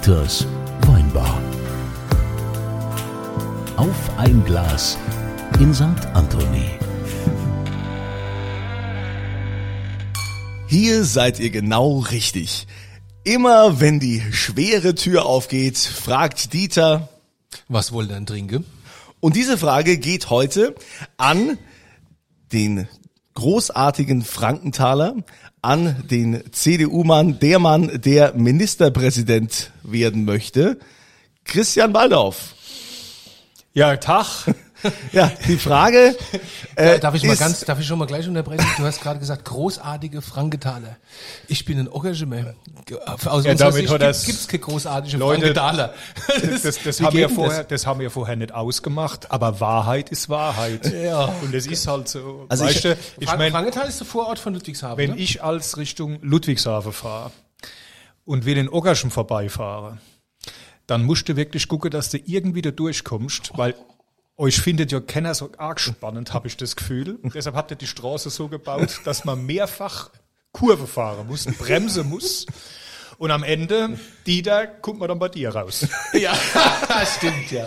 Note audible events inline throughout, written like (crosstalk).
Dieters Weinbar. Auf ein Glas in St. Anthony. Hier seid ihr genau richtig. Immer wenn die schwere Tür aufgeht, fragt Dieter. Was wohl denn trinke? Und diese Frage geht heute an den großartigen Frankenthaler, an den CDU-Mann, der Mann, der Ministerpräsident werden möchte, Christian Waldorf. Ja, Tag. (laughs) (laughs) Ja, die Frage. Äh, darf ich mal ganz, darf ich schon mal gleich unterbrechen? Du hast gerade gesagt, großartige Frankenthaler. Ich bin ein Engagement. Aus Ja, unserer damit Sicht gibt es keine großartige Leute, Frankenthaler. Das, das, Wie haben wir vorher, das haben wir vorher nicht ausgemacht, aber Wahrheit ist Wahrheit. Ja. Und es ist halt so. Also weißt ich- du, ich Frank meine, Frankenthal ist der Vorort von Ludwigshafen. wenn ne? ich als Richtung Ludwigshafen fahre und will in Ockerschen vorbeifahre, dann musst du wirklich gucken, dass du irgendwie da durchkommst, weil euch findet ja keiner so arg spannend, habe ich das Gefühl. (laughs) Deshalb habt ihr die Straße so gebaut, dass man mehrfach Kurve fahren muss, bremsen muss. Und am Ende, Dieter, guckt man dann bei dir raus. (laughs) Ja, (laughs) stimmt, ja.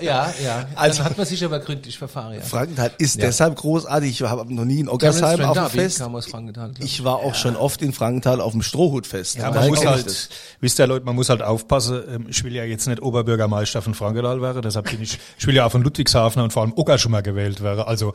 Ja, ja. Also- Dann hat man sich aber gründlich verfahren, ja. Frankenthal ist Ja. deshalb großartig. Ich habe noch nie in Strand auf dem Fest. kam aus Frankenthal. glaub Ich war auch schon oft in Frankenthal auf dem Strohhutfest. Ja, man muss halt, das. wisst ihr Leute, man muss halt aufpassen. Ähm, Ich will ja jetzt nicht Oberbürgermeister von Frankenthal werden, deshalb bin ich, ich will ja auch von Ludwigshafen und vor allem Ockerschumer gewählt werden. Also,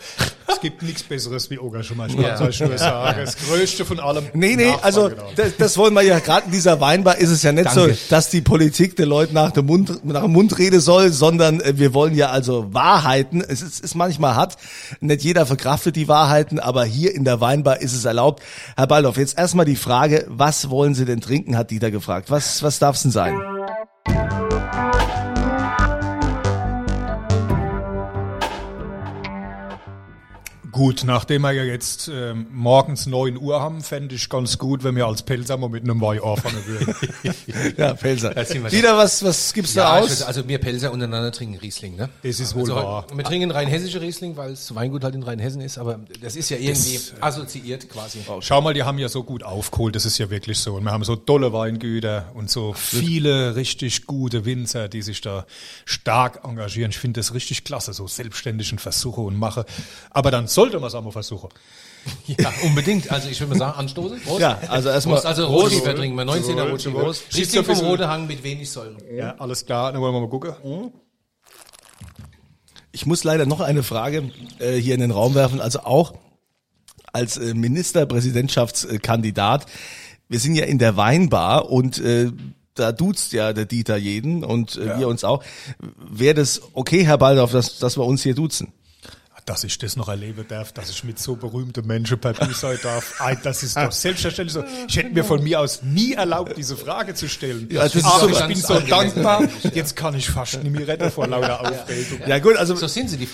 es gibt nichts Besseres wie Ockerschumer. Ich kann Ja. euch nur sagen. Das Größte von allem. Nee, nee, also das, das wollen wir ja, gerade dieser Weinbar ist es ja nicht Danke. so, dass die Politik den Leuten nach dem Mund, nach dem Mund reden soll, sondern äh, wir wollen ja also Wahrheiten. Es ist, ist manchmal hart, nicht jeder verkraftet die Wahrheiten, aber hier in der Weinbar ist es erlaubt. Herr Baldorf, jetzt erstmal die Frage, was wollen Sie denn trinken, hat Dieter gefragt. Was, was darf's denn sein? Gut, nachdem wir ja jetzt ähm, morgens 9 Uhr haben, fände ich ganz gut, wenn wir als Pelzer mal mit einem Wein anfangen würden. (laughs) Ja, Pelzer. Dieter, was, was gibt's Ja, da aus? würde- also wir Pelzer untereinander trinken Riesling, ne? Das ist wohl also, wahr. Wir trinken rheinhessische Riesling, weil das Weingut halt in Rheinhessen ist, aber das ist ja irgendwie assoziiert quasi. Schau mal, die haben ja so gut aufgeholt, das ist ja wirklich so. Und wir haben so tolle Weingüter und so viele richtig gute Winzer, die sich da stark engagieren. Ich finde das richtig klasse, so selbstständig und versuche und mache. Aber dann sollte man es auch mal versuchen. (laughs) Ja, unbedingt. Also ich würde mal sagen, anstoßen. Prost. Ja, also erstmal Prost, also. Rotschiefer trinken wir. 19er Prost. Rotschiefer. Prost. Ein vom Rote Hang mit wenig Säuren. Ja, alles klar, dann wollen wir mal gucken. Ich muss leider noch eine Frage äh, hier in den Raum werfen, also auch als äh, Ministerpräsidentschaftskandidat. Wir sind ja in der Weinbar und äh, da duzt ja der Dieter jeden und äh, wir uns auch. Wäre das okay, Herr Baldorf, dass, dass wir uns hier duzen? Dass ich das noch erleben darf, dass ich mit so berühmten Menschen per Du sein darf, (laughs) Ei, das ist doch selbstverständlich so. Ich hätte mir von mir aus nie erlaubt, diese Frage zu stellen. Ja, das ist Aber so ich bin so dankbar, jetzt kann ich fast nicht mehr retten vor lauter Aufregung. Ja gut, also So sind sie, die.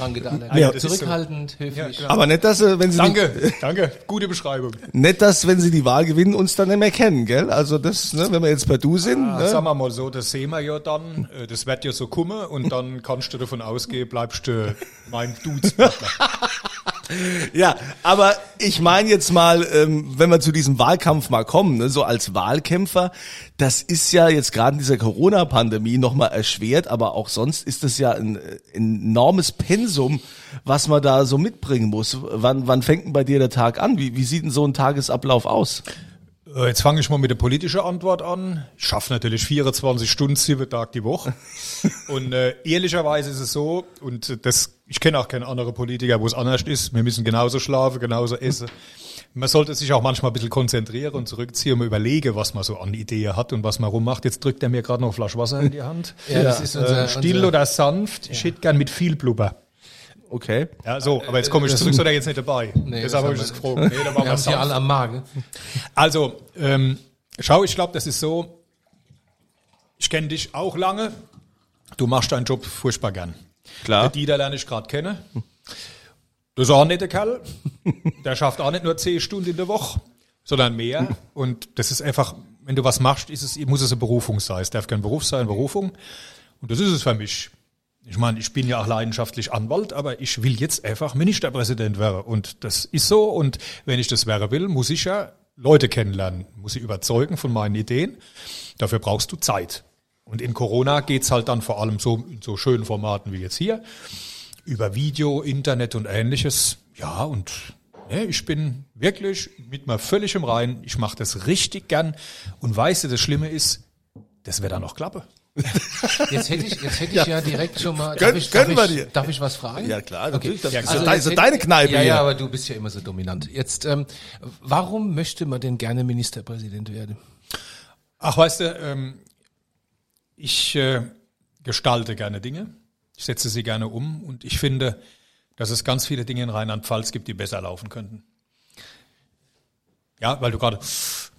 Ja, das ist so. Zurückhaltend, höflich. aber nicht, dass äh, wenn Sie Danke, danke, gute Beschreibung. Die, nicht, dass wenn Sie die Wahl gewinnen, uns dann nicht mehr kennen, gell? Also das, ne, wenn wir jetzt bei Du sind, Ah, ne? Sagen wir mal so, das sehen wir ja dann, äh, das wird ja so kommen und dann kannst du davon ausgehen, bleibst du mein Dudespartner. (laughs) Ja, aber ich meine jetzt mal, ähm, wenn wir zu diesem Wahlkampf mal kommen, ne, so als Wahlkämpfer, das ist ja jetzt gerade in dieser Corona-Pandemie nochmal erschwert, aber auch sonst ist das ja ein, äh, enormes Pensum, was man da so mitbringen muss. Wann, wann fängt denn bei dir der Tag an? Wie, wie sieht denn so ein Tagesablauf aus? Äh, Jetzt fange ich mal mit der politischen Antwort an. Ich schaffe natürlich 24 Stunden, sieben Tage die Woche. (laughs) Und äh, ehrlicherweise ist es so, und äh, das, ich kenne auch keinen anderen Politiker, wo es anders ist. Wir müssen genauso schlafen, genauso essen. Man sollte sich auch manchmal ein bisschen konzentrieren und zurückziehen und überlegen, was man so an Ideen hat und was man rummacht. Jetzt drückt er mir gerade noch eine Flasche Wasser in die Hand. Ja, das ist unser, Äh, still unser oder sanft? Ich hätte gern mit viel Blubber. Okay. Ja, so, aber jetzt komme ich zurück, so der jetzt nicht dabei. Nee, Deshalb habe ich das das gefragt. Nee, da war wir man haben sie sanft. alle am Magen. Also, ähm, schau, ich glaube, das ist so. Ich kenne dich auch lange. Du machst deinen Job furchtbar gern. Klar. Der Dieter lerne ich gerade kennen. Du ist auch ein netter Kerl. Der schafft auch nicht nur zehn Stunden in der Woche, sondern mehr. Und das ist einfach, wenn du was machst, ist es, muss es eine Berufung sein. Es darf kein Beruf sein, Berufung. Und das ist es für mich. Ich meine, ich bin ja auch leidenschaftlich Anwalt, aber ich will jetzt einfach Ministerpräsident werden. Und das ist so. Und wenn ich das wäre will, muss ich ja Leute kennenlernen, muss sie überzeugen von meinen Ideen. Dafür brauchst du Zeit. Und in Corona geht's halt dann vor allem so in so schönen Formaten wie jetzt hier, über Video, Internet und ähnliches. Ja, und ne, ich bin wirklich mit mir völlig im Reinen. Ich mache das richtig gern. Und weißt du, das Schlimme ist, das wird dann noch klappe. Jetzt hätte ich, jetzt hätte ich ja. direkt schon mal. Darf, ich, gönnen darf, wir ich, dir. darf ich was fragen? Ja, klar, natürlich. Das ist Also ja de- jetzt so hätte- deine Kneipe Ja, hier. ja, aber du bist ja immer so dominant. Jetzt, ähm, warum möchte man denn gerne Ministerpräsident werden? Ach, weißt du, ähm, ich äh, gestalte gerne Dinge. Ich setze sie gerne um und ich finde, dass es ganz viele Dinge in Rheinland-Pfalz gibt, die besser laufen könnten. Ja, weil du gerade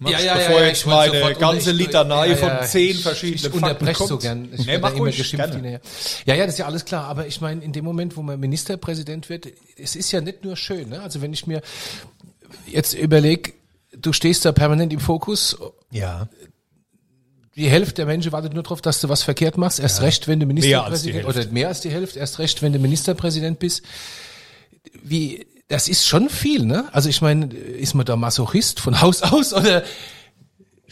machst, bevor jetzt wollte meine sofort ganze unter- ich- Litanei ja, von ja, zehn ich- verschiedenen ich Fakten unterbreche kommt. so gern. Ich nee, mach ruhig, geschimpft gerne. Ja, ja, das ist ja alles klar. Aber ich meine, in dem Moment, wo man Ministerpräsident wird, es ist ja nicht nur schön. Ne? Also wenn ich mir jetzt überlege, du stehst da permanent im Fokus, Ja. die Hälfte der Menschen wartet nur darauf, dass du was verkehrt machst. Erst recht, wenn du Ministerpräsident oder mehr als die Hälfte. Erst recht, wenn du Ministerpräsident bist. Wie, das ist schon viel, ne? Also ich meine, ist man da Masochist von Haus aus oder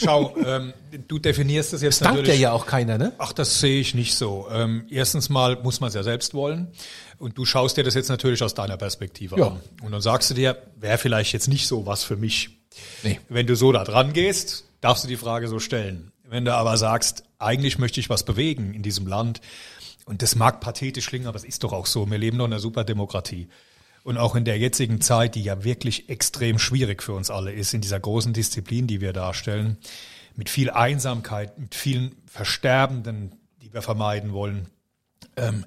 Schau, ähm, du definierst das jetzt dankt natürlich. ja ja auch keiner, ne? Ach, das sehe ich nicht so. Ähm, erstens mal muss man es ja selbst wollen. Und du schaust dir das jetzt natürlich aus deiner Perspektive Ja. an. Und dann sagst du dir, wäre vielleicht jetzt nicht so was für mich. Nee. Wenn du so da dran gehst, darfst du die Frage so stellen. Wenn du aber sagst, eigentlich möchte ich was bewegen in diesem Land, und das mag pathetisch klingen, aber es ist doch auch so, wir leben doch in einer super Demokratie. Und auch in der jetzigen Zeit, die ja wirklich extrem schwierig für uns alle ist, in dieser großen Disziplin, die wir darstellen, mit viel Einsamkeit, mit vielen Versterbenden, die wir vermeiden wollen. Ähm,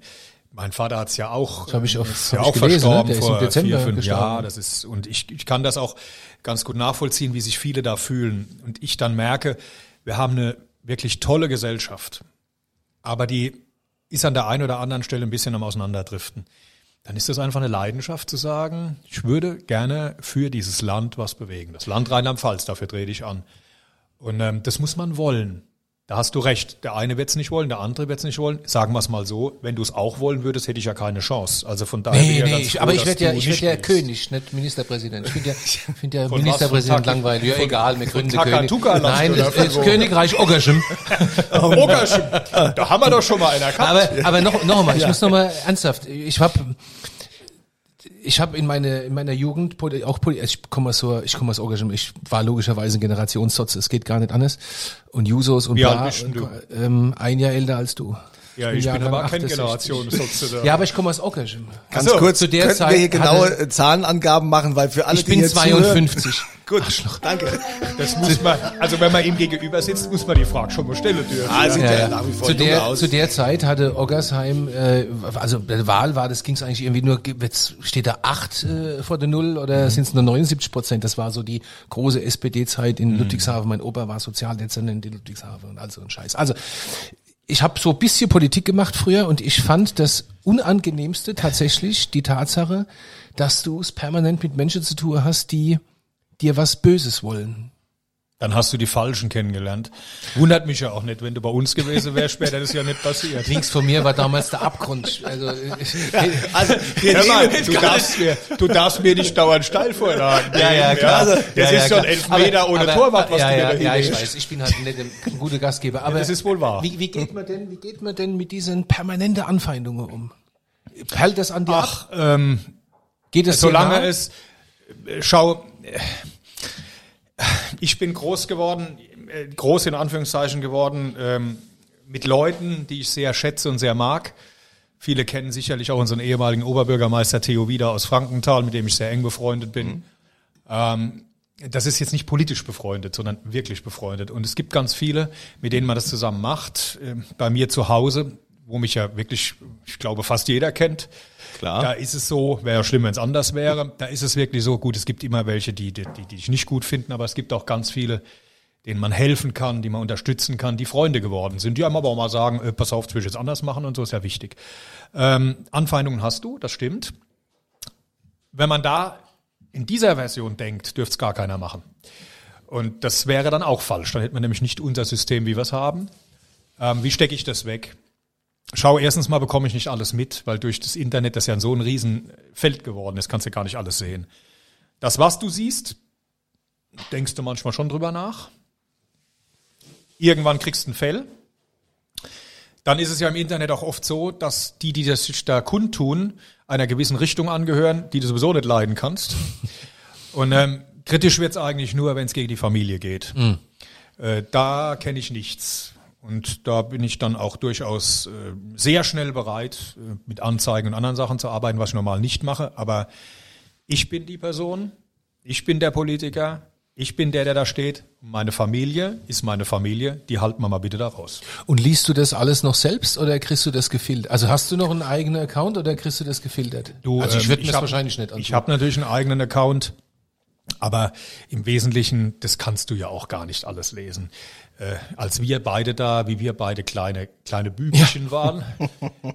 mein Vater hat es ja auch, Das hab ich auf- ist ja auch gelesen, ne? verstorben im vor Dezember vier, fünf. Jahren. Das ist, und ich, ich kann das auch ganz gut nachvollziehen, wie sich viele da fühlen. Und ich dann merke, wir haben eine wirklich tolle Gesellschaft. Aber die ist an der einen oder anderen Stelle ein bisschen am Auseinanderdriften. Dann ist das einfach eine Leidenschaft zu sagen, ich würde gerne für dieses Land was bewegen. Das Land Rheinland-Pfalz, dafür drehe ich an. Und ähm, das muss man wollen. Da hast du recht. Der eine wird es nicht wollen, der andere wird es nicht wollen. Sagen wir es mal so, wenn du es auch wollen würdest, hätte ich ja keine Chance. Also von daher bin Nee, ja nee, ganz ich, froh, aber ich werde ja, ich werde ja. König, nicht Ministerpräsident. Ich finde ja, (laughs) ich finde ja? Ministerpräsident langweilig. Ja, egal, wir gründen König. Nein, das, wo? Königreich Oggerschem. (laughs) Ogerschen. (laughs) Da haben wir doch schon mal einen erkannt. Aber, aber noch, noch einmal, ich muss noch mal ernsthaft, ich habe ich habe in meine in meiner Jugend auch ich komme aus so ich komme aus Orgasham, ich war logischerweise ein Generationssotz, es geht gar nicht anders und Jusos und bist denn und, ähm, ein Jahr älter als du. Ja, bin ich bin Jahrgang aber kein 68. Generation. sozusagen. Ja, aber ich komme aus Ockersham. Ganz so, kurz, zu der könnten Zeit wir hier genaue äh, Zahlenangaben machen, weil für alle, Ich die bin hier zuhören- 52. (laughs) Gut, danke. Das muss man, also wenn man ihm gegenüber sitzt, muss man die Frage schon mal stellen dürfen. Ah, sieht ja, Ja, ja. nach wie vor Zu der, aus. zu der Zeit hatte Oggersheim, äh, also der Wahl war, das ging es eigentlich irgendwie nur, jetzt steht da acht äh, vor der Null oder sind es nur 79 Prozent? Das war so die große SPD-Zeit in Ludwigshafen. Mein Opa war Sozialdezernent in Ludwigshafen und all so ein Scheiß. Also ich habe so ein bisschen Politik gemacht früher und ich fand das Unangenehmste tatsächlich die Tatsache, dass du es permanent mit Menschen zu tun hast, die dir was Böses wollen. Dann hast du die Falschen kennengelernt. Wundert mich ja auch nicht, wenn du bei uns gewesen wärst, wäre das ja nicht passiert. Links von mir war damals der Abgrund. Also, Also, wir Hör mal, du darfst, mir, du darfst mir nicht dauernd steil vorlagen. Ja, ja, klar. Also, das ja, ist ja, schon klar. Elfmeter Aber- ohne aber- Torwart, was ja, du mir ja, da ja, ich weiß, ich bin halt nicht ein guter Gastgeber. Aber das ist wohl wahr. Wie, wie geht man denn, wie geht man denn mit diesen permanenten Anfeindungen um? Perlt das an dir ab? Ach, ähm, Geht es dir solange nahe? es, äh, schau, äh, ich bin groß geworden, äh, groß in Anführungszeichen geworden, ähm, mit Leuten, die ich sehr schätze und sehr mag. Viele kennen sicherlich auch unseren ehemaligen Oberbürgermeister Theo Wieder aus Frankenthal, mit dem ich sehr eng befreundet bin. Ähm, das ist jetzt nicht politisch befreundet, sondern wirklich befreundet. Und es gibt ganz viele, mit denen man das zusammen macht. Ähm, Bei mir zu Hause, wo mich ja wirklich, ich glaube, fast jeder kennt. Klar. Da ist es so, wäre ja schlimm, wenn es anders wäre. Da ist es wirklich so gut. Es gibt immer welche, die, die, die ich nicht gut finden, aber es gibt auch ganz viele, denen man helfen kann, die man unterstützen kann, die Freunde geworden sind. Die einem aber auch mal sagen, äh, pass auf, das will ich jetzt anders machen und so ist ja wichtig. Ähm, Anfeindungen hast du, das stimmt. Wenn man da in dieser Version denkt, dürfte es gar keiner machen. Und das wäre dann auch falsch. Dann hätte man nämlich nicht unser System, wie wir es haben. Ähm, wie stecke ich das weg? Schau, erstens mal bekomme ich nicht alles mit, weil durch das Internet das ja so ein Riesenfeld geworden ist, kannst du gar nicht alles sehen. Das, was du siehst, denkst du manchmal schon drüber nach. Irgendwann kriegst du ein Fell. dann ist es ja im Internet auch oft so, dass die, die das sich da kundtun, einer gewissen Richtung angehören, die du sowieso nicht leiden kannst. Und ähm, kritisch wird's eigentlich nur, wenn es gegen die Familie geht. Äh, da kenne ich nichts. Und da bin ich dann auch durchaus äh, sehr schnell bereit, äh, mit Anzeigen und anderen Sachen zu arbeiten, was ich normal nicht mache. Aber ich bin die Person, ich bin der Politiker, ich bin der, der da steht. Meine Familie ist meine Familie, die halten wir mal bitte da raus. Und liest du das alles noch selbst oder kriegst du das gefiltert? Also hast du noch einen eigenen Account oder kriegst du das gefiltert? Du, also ich ähm, würde mir das hab- wahrscheinlich nicht Ich habe natürlich einen eigenen Account, aber im Wesentlichen, das kannst du ja auch gar nicht alles lesen. Äh, als wir beide da, wie wir beide kleine kleine Bübchen (laughs) waren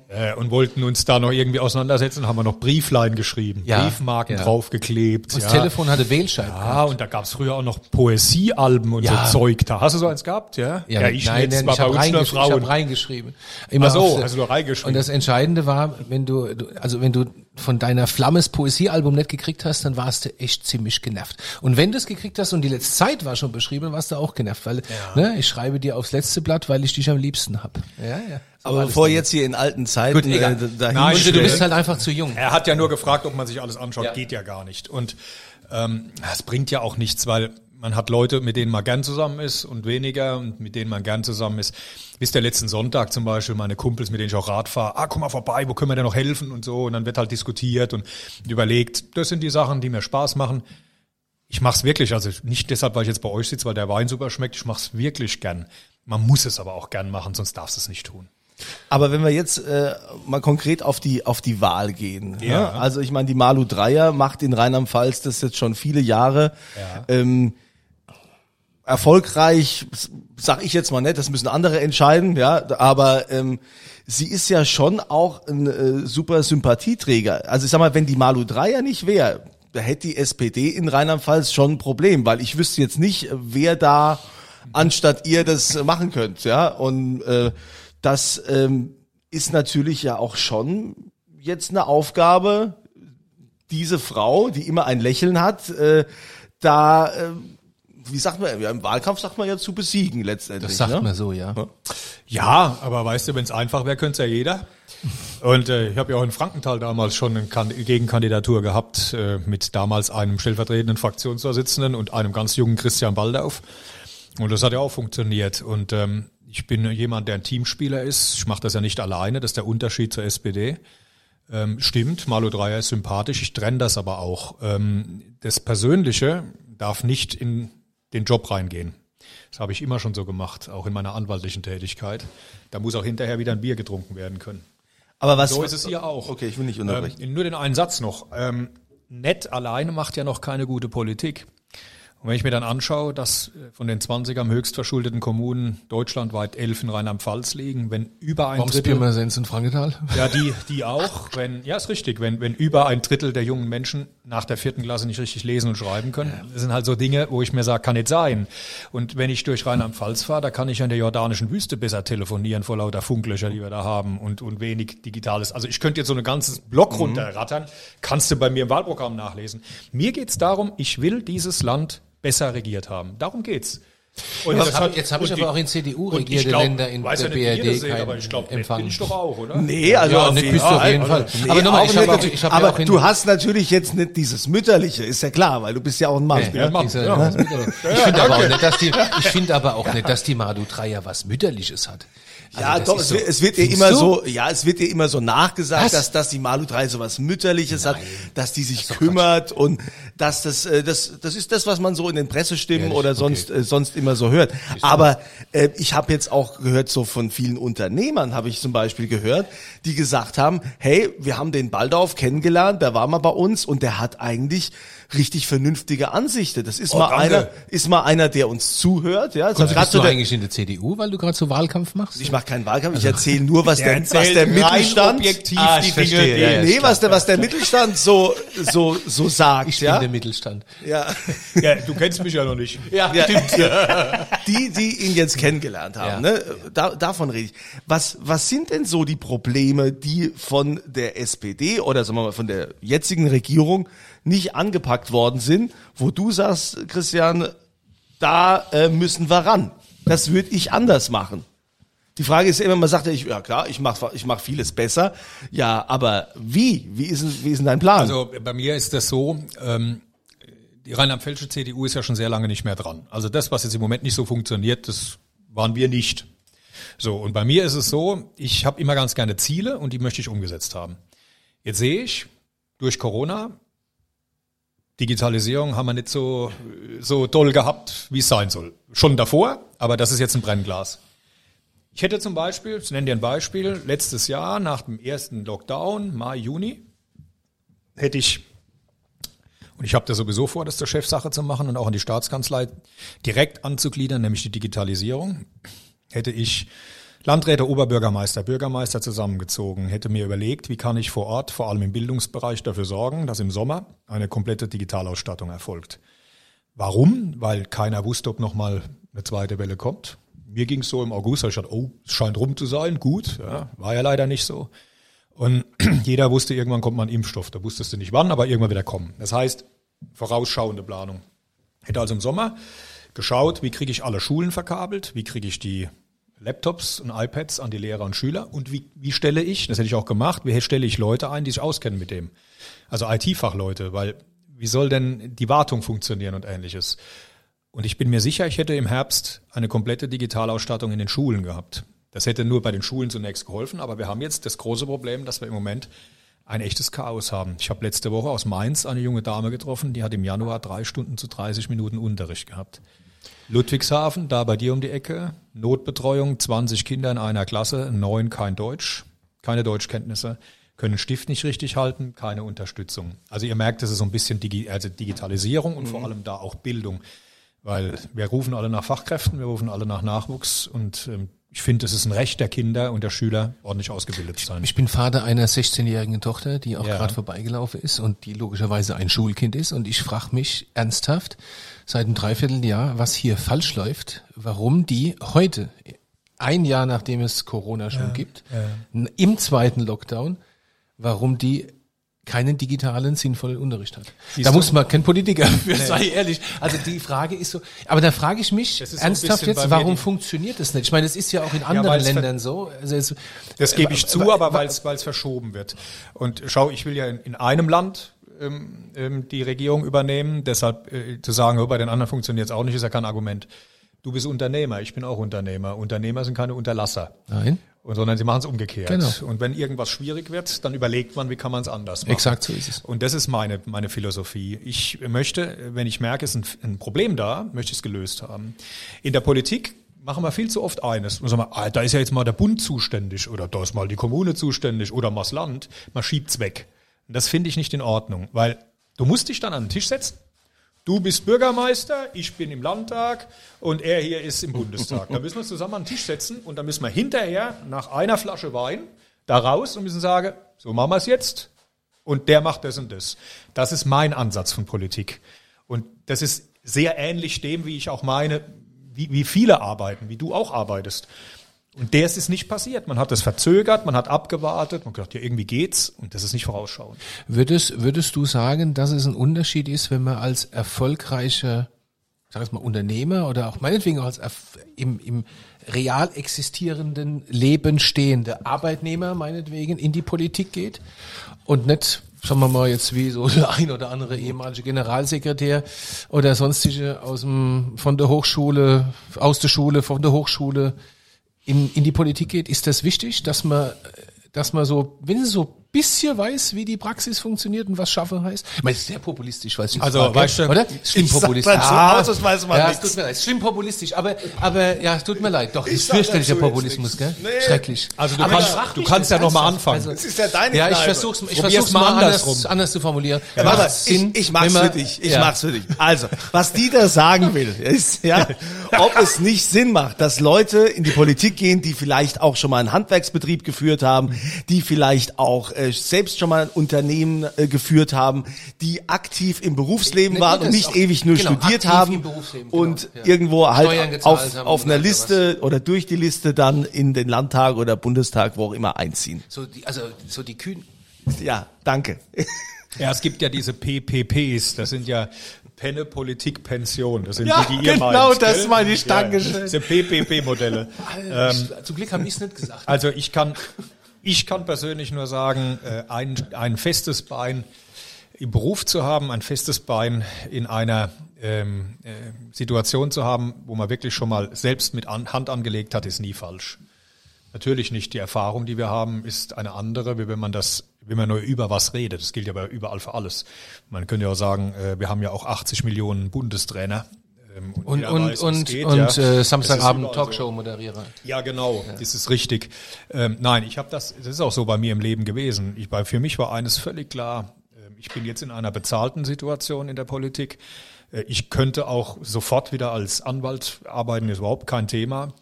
äh, und wollten uns da noch irgendwie auseinandersetzen, haben wir noch Brieflein geschrieben, Ja, Briefmarken ja. draufgeklebt. Das ja. Telefon hatte Wählscheiben. Ja, und da gab's früher auch noch Poesiealben und Ja. so Zeug da. Hast du so eins gehabt? Ja, Ja, nein, nein, nein, ich habe reingesch ich hab reingeschrieben. Immer Ach so, auf- hast du nur reingeschrieben. Und das Entscheidende war, wenn du, du also wenn du von deiner Flammes Poesiealbum nicht gekriegt hast, dann warst du echt ziemlich genervt. Und wenn du es gekriegt hast und die letzte Zeit war schon beschrieben, warst du auch genervt, weil ne, ich schreibe dir aufs letzte Blatt, weil ich dich am liebsten hab. Ja, ja. So Aber bevor jetzt hier in alten Zeiten Gut, egal. äh, dahin Nein, Und du bist halt einfach zu jung. Er hat ja nur gefragt, ob man sich alles anschaut. Ja. Geht ja gar nicht. Und ähm, das bringt ja auch nichts, weil man hat Leute, mit denen man gern zusammen ist und weniger und mit denen man gern zusammen ist. Bis der letzten Sonntag zum Beispiel meine Kumpels, mit denen ich auch Rad fahre, ah, komm mal vorbei, wo können wir denn noch helfen und so. Und dann wird halt diskutiert und überlegt, das sind die Sachen, die mir Spaß machen. Ich mach's wirklich, also nicht deshalb, weil ich jetzt bei euch sitze, weil der Wein super schmeckt. Ich mach's wirklich gern. Man muss es aber auch gern machen, sonst darfst du es nicht tun. Aber wenn wir jetzt äh, mal konkret auf die auf die Wahl gehen, Ja. ne? also ich meine, die Malu Dreier macht in Rheinland-Pfalz das jetzt schon viele Jahre. Ja. Ähm, erfolgreich, sag ich jetzt mal nicht, das müssen andere entscheiden, ja, aber ähm, sie ist ja schon auch ein äh, super Sympathieträger. Also ich sag mal, wenn die Malu Dreier nicht wäre, da hätte die SPD in Rheinland-Pfalz schon ein Problem, weil ich wüsste jetzt nicht, wer da anstatt ihr das machen könnt, ja, und äh, das ähm, ist natürlich ja auch schon jetzt eine Aufgabe, diese Frau, die immer ein Lächeln hat, äh, da, äh, wie sagt man, ja, im Wahlkampf sagt man ja zu besiegen letztendlich. Das sagt ne? man so, ja. Ja, aber weißt du, wenn es einfach wäre, könnte es ja jeder. Und äh, ich habe ja auch in Frankenthal damals schon eine kan Gegenkandidatur gehabt äh, mit damals einem stellvertretenden Fraktionsvorsitzenden und einem ganz jungen Christian Baldauf. Und das hat ja auch funktioniert. Und ähm, ich bin jemand, der ein Teamspieler ist. Ich mache das ja nicht alleine. Das ist der Unterschied zur SPD. Ähm, stimmt, Malu Dreyer ist sympathisch. Ich trenne das aber auch. Ähm, das Persönliche darf nicht in den Job reingehen. Das habe ich immer schon so gemacht, auch in meiner anwaltlichen Tätigkeit. Da muss auch hinterher wieder ein Bier getrunken werden können. Aber was So ist es hier auch. Okay, ich will nicht unterbrechen. Ähm, nur den einen Satz noch. Ähm, nett alleine macht ja noch keine gute Politik. Und wenn ich mir dann anschaue, dass äh, von den 20 am höchst verschuldeten Kommunen deutschlandweit elf in Rheinland-Pfalz liegen, wenn über ein Worms, Drittel Pirmasens und Frankenthal. ja, die, die auch. Wenn, ja, ist richtig. Wenn, wenn über ein Drittel der jungen Menschen nach der vierten Klasse nicht richtig lesen und schreiben können, das sind halt so Dinge, wo ich mir sage, kann nicht sein. Und wenn ich durch Rheinland-Pfalz fahre, da kann ich an der jordanischen Wüste besser telefonieren vor lauter Funklöcher, die wir da haben und, und wenig Digitales. Also ich könnte jetzt so ein ganzes Block runterrattern, kannst du bei mir im Wahlprogramm nachlesen. Mir geht's darum, ich will dieses Land besser regiert haben. Darum geht's. Und Jetzt das hab- ich aber die- auch in CDU und ich regierte glaub, Länder in weiß der ja BRD kein aber ich glaube, Empfang. bin ich doch auch, oder? Nee, also Ja, auf jeden bist du auf jeden Fall. Nee, Aber nochmal, auch ich hab nicht- auch- ich hab ja aber auch du hast natürlich jetzt nicht dieses Mütterliche, ist ja klar, weil du bist ja auch ein Mann. Nee, Ja, Mann, ja. Ich finde aber auch nicht, dass die, ich finde aber auch nicht, dass die Madu Dreier was Mütterliches hat. Also Ja, das doch, ist es so- wird, es wird ihr immer du? so, ja, es wird ihr immer so nachgesagt, Was? dass, dass die Malu 3 so was Mütterliches hat, dass die sich kümmert und dass das, äh, das, das ist das, was man so in den Pressestimmen Ehrlich? oder Okay. sonst, äh, sonst immer so hört. Aber äh, ich habe jetzt auch gehört, so von vielen Unternehmern habe ich zum Beispiel gehört, die gesagt haben, hey, wir haben den Baldauf kennengelernt, der war mal bei uns und der hat eigentlich richtig vernünftige Ansichten. Das ist Oh, mal danke. einer, ist mal einer, der uns zuhört, ja. Also Also grad bist so du der- eigentlich in der CDU, weil du gerade so Wahlkampf machst? ich mache keinen Wahlkampf, ich erzähle nur, was der, was erzählt der Mittelstand, objektiv Ah, die Dinge, ja, ja. nee, was der, was der Mittelstand so, so, so (laughs) sagt, ich bin ja, der Mittelstand. ja, Ja, du kennst mich ja noch nicht. Ja, ja, die, die ihn jetzt kennengelernt haben, Ja. ne, da, davon rede ich. Was, was sind denn so die Probleme, die von der SPD oder sagen wir mal von der jetzigen Regierung nicht angepackt worden sind, wo du sagst, Christian, da äh, müssen wir ran. Das würde ich anders machen. Die Frage ist immer, man sagt ja, ich, ja klar, ich mache ich mach vieles besser. Ja, aber wie? Wie ist, wie ist denn dein Plan? Also bei mir ist das so, ähm, die rheinland-pfälzische CDU ist ja schon sehr lange nicht mehr dran. Also das, was jetzt im Moment nicht so funktioniert, das waren wir nicht. So, und bei mir ist es so, ich habe immer ganz gerne Ziele und die möchte ich umgesetzt haben. Jetzt sehe ich, durch Corona, Digitalisierung haben wir nicht so, so doll gehabt, wie es sein soll. Schon davor, aber das ist jetzt ein Brennglas. Ich hätte zum Beispiel, ich nenne dir ein Beispiel, letztes Jahr nach dem ersten Lockdown, Mai, Juni, hätte ich, und ich habe da sowieso vor, das zur Chefsache zu machen und auch an die Staatskanzlei direkt anzugliedern, nämlich die Digitalisierung, hätte ich Landräte, Oberbürgermeister, Bürgermeister zusammengezogen, hätte mir überlegt, wie kann ich vor Ort, vor allem im Bildungsbereich, dafür sorgen, dass im Sommer eine komplette Digitalausstattung erfolgt. Warum? Weil keiner wusste, ob nochmal eine zweite Welle kommt mir ging es so im August, ich dachte, oh, es scheint rum zu sein, gut, ja, war ja leider nicht so. Und (clears throat) jeder wusste, irgendwann kommt mal ein Impfstoff. Da wusstest du nicht wann, aber irgendwann wieder kommen. Das heißt, vorausschauende Planung. Hätte also im Sommer geschaut, wie kriege ich alle Schulen verkabelt, wie kriege ich die Laptops und iPads an die Lehrer und Schüler und wie, wie stelle ich, das hätte ich auch gemacht, wie stelle ich Leute ein, die sich auskennen mit dem. Also IT-Fachleute, weil wie soll denn die Wartung funktionieren und ähnliches. Und ich bin mir sicher, ich hätte im Herbst eine komplette Digitalausstattung in den Schulen gehabt. Das hätte nur bei den Schulen zunächst geholfen, aber wir haben jetzt das große Problem, dass wir im Moment ein echtes Chaos haben. Ich habe letzte Woche aus Mainz eine junge Dame getroffen, die hat im Januar drei Stunden zu 30 Minuten Unterricht gehabt. Ludwigshafen, da bei dir um die Ecke, Notbetreuung, 20 Kinder in einer Klasse, neun kein Deutsch, keine Deutschkenntnisse, können Stift nicht richtig halten, keine Unterstützung. Also ihr merkt, es ist so ein bisschen Digi also Digitalisierung und mhm. vor allem da auch Bildung. Weil wir rufen alle nach Fachkräften, wir rufen alle nach Nachwuchs und ähm, ich finde, es ist ein Recht der Kinder und der Schüler, ordentlich ausgebildet zu sein. Ich bin Vater einer 16-jährigen Tochter, die auch ja. gerade vorbeigelaufen ist und die logischerweise ein Schulkind ist. Und ich frage mich ernsthaft seit einem Dreivierteljahr, was hier falsch läuft, warum die heute, ein Jahr nachdem es Corona schon ja, gibt, ja. im zweiten Lockdown, warum die keinen digitalen, sinnvollen Unterricht hat. Siehst da du? muss man kein Politiker (laughs) für, nee. sei ehrlich. Also die Frage ist so, aber da frage ich mich ernsthaft jetzt, warum funktioniert das nicht? Ich meine, das ist ja auch in anderen ja, Ländern so. Also es, das gebe ich zu, aber weil es verschoben wird. Und schau, ich will ja in, in einem Land ähm, ähm, die Regierung übernehmen, deshalb äh, zu sagen, oh, bei den anderen funktioniert es auch nicht, ist ja kein Argument. Du bist Unternehmer, ich bin auch Unternehmer. Unternehmer sind keine Unterlasser. Nein sondern sie machen es umgekehrt. Genau. Und wenn irgendwas schwierig wird, dann überlegt man, wie kann man es anders machen. Exakt so ist es. Und das ist meine, meine Philosophie. Ich möchte, wenn ich merke, es ist ein, ein Problem da, möchte ich es gelöst haben. In der Politik machen wir viel zu oft eines. Und sagen wir, ah, da ist ja jetzt mal der Bund zuständig oder da ist mal die Kommune zuständig oder mal das Land. Man schiebt's weg. Und das finde ich nicht in Ordnung, weil du musst dich dann an den Tisch setzen Du bist Bürgermeister, ich bin im Landtag und er hier ist im Bundestag. Da müssen wir uns zusammen an den Tisch setzen und dann müssen wir hinterher nach einer Flasche Wein da raus und müssen sagen, so machen wir es jetzt und der macht das und das. Das ist mein Ansatz von Politik. Und das ist sehr ähnlich dem, wie ich auch meine, wie, wie viele arbeiten, wie du auch arbeitest. Und das ist nicht passiert. Man hat das verzögert, man hat abgewartet, man gedacht, ja, irgendwie geht's und das ist nicht vorausschauend. Würdest, würdest du sagen, dass es ein Unterschied ist, wenn man als erfolgreicher, sag ich mal, Unternehmer oder auch meinetwegen auch als im, im real existierenden Leben stehende Arbeitnehmer meinetwegen in die Politik geht und nicht sagen wir mal jetzt wie so der ein oder andere ehemalige Generalsekretär oder sonstige aus dem, von der Hochschule, aus der Schule, von der Hochschule in, in die Politik geht, ist das wichtig, dass man, dass man so, wenn sie so bisschen weiß, wie die Praxis funktioniert und was schaffen heißt. Ich meine, sehr populistisch, weiß ich Also, frage, weißt du, oder? Schlimm populistisch. Ah, aus, das weiß man ja, es tut mir leid. Schlimm populistisch, aber, aber, ja, es tut mir leid. Doch, es ist fürchterlicher Populismus, gell? Nee. Schrecklich. Also, du aber kannst, du kannst ja nochmal anfangen. Also, das ist ja deine Ja, ich versuch's, ich versuch's mal anders, anders zu formulieren. Ja, warte, Sinn, ich, ich mach's für dich. Ich ja. mach's für dich. Also, was Dieter sagen will, ist, ja, ob es nicht Sinn macht, dass Leute in die Politik gehen, die vielleicht auch schon mal einen Handwerksbetrieb geführt haben, die vielleicht auch äh, selbst schon mal ein Unternehmen äh, geführt haben, die aktiv im Berufsleben ne, waren und nicht ewig nur genau, studiert haben und genau, ja. irgendwo halt auf, auf einer Liste oder durch die Liste dann in den Landtag oder Bundestag, wo auch immer einziehen. So die, also so die Kühn. Ja, danke. (laughs) Ja, es gibt ja diese PPPs, das sind ja Penne Politik Pension. Das sind Ja, die, die ihr genau meint. das gell? meine ich. Ja, Dankeschön. Das sind PPP-Modelle. Ähm, Zum Glück habe ich es nicht gesagt. Also ich kann, ich kann persönlich nur sagen, äh, ein, ein festes Bein im Beruf zu haben, ein festes Bein in einer ähm, äh, Situation zu haben, wo man wirklich schon mal selbst mit an, Hand angelegt hat, ist nie falsch. Natürlich nicht. Die Erfahrung, die wir haben, ist eine andere, wie wenn man das, wenn man nur über was redet. Das gilt ja aber überall für alles. Man könnte ja auch sagen, äh, wir haben ja auch 80 Millionen Bundestrainer. Ähm, Und, und, und, geht, und ja. äh, Samstagabend überall so. Talkshow-Moderierer. Ja, genau, das ist richtig. Ähm, nein, ich habe das, das ist auch so bei mir im Leben gewesen. Ich, bei, für mich war eines völlig klar, ähm, ich bin jetzt in einer bezahlten Situation in der Politik. Äh, ich könnte auch sofort wieder als Anwalt arbeiten, ist überhaupt kein Thema.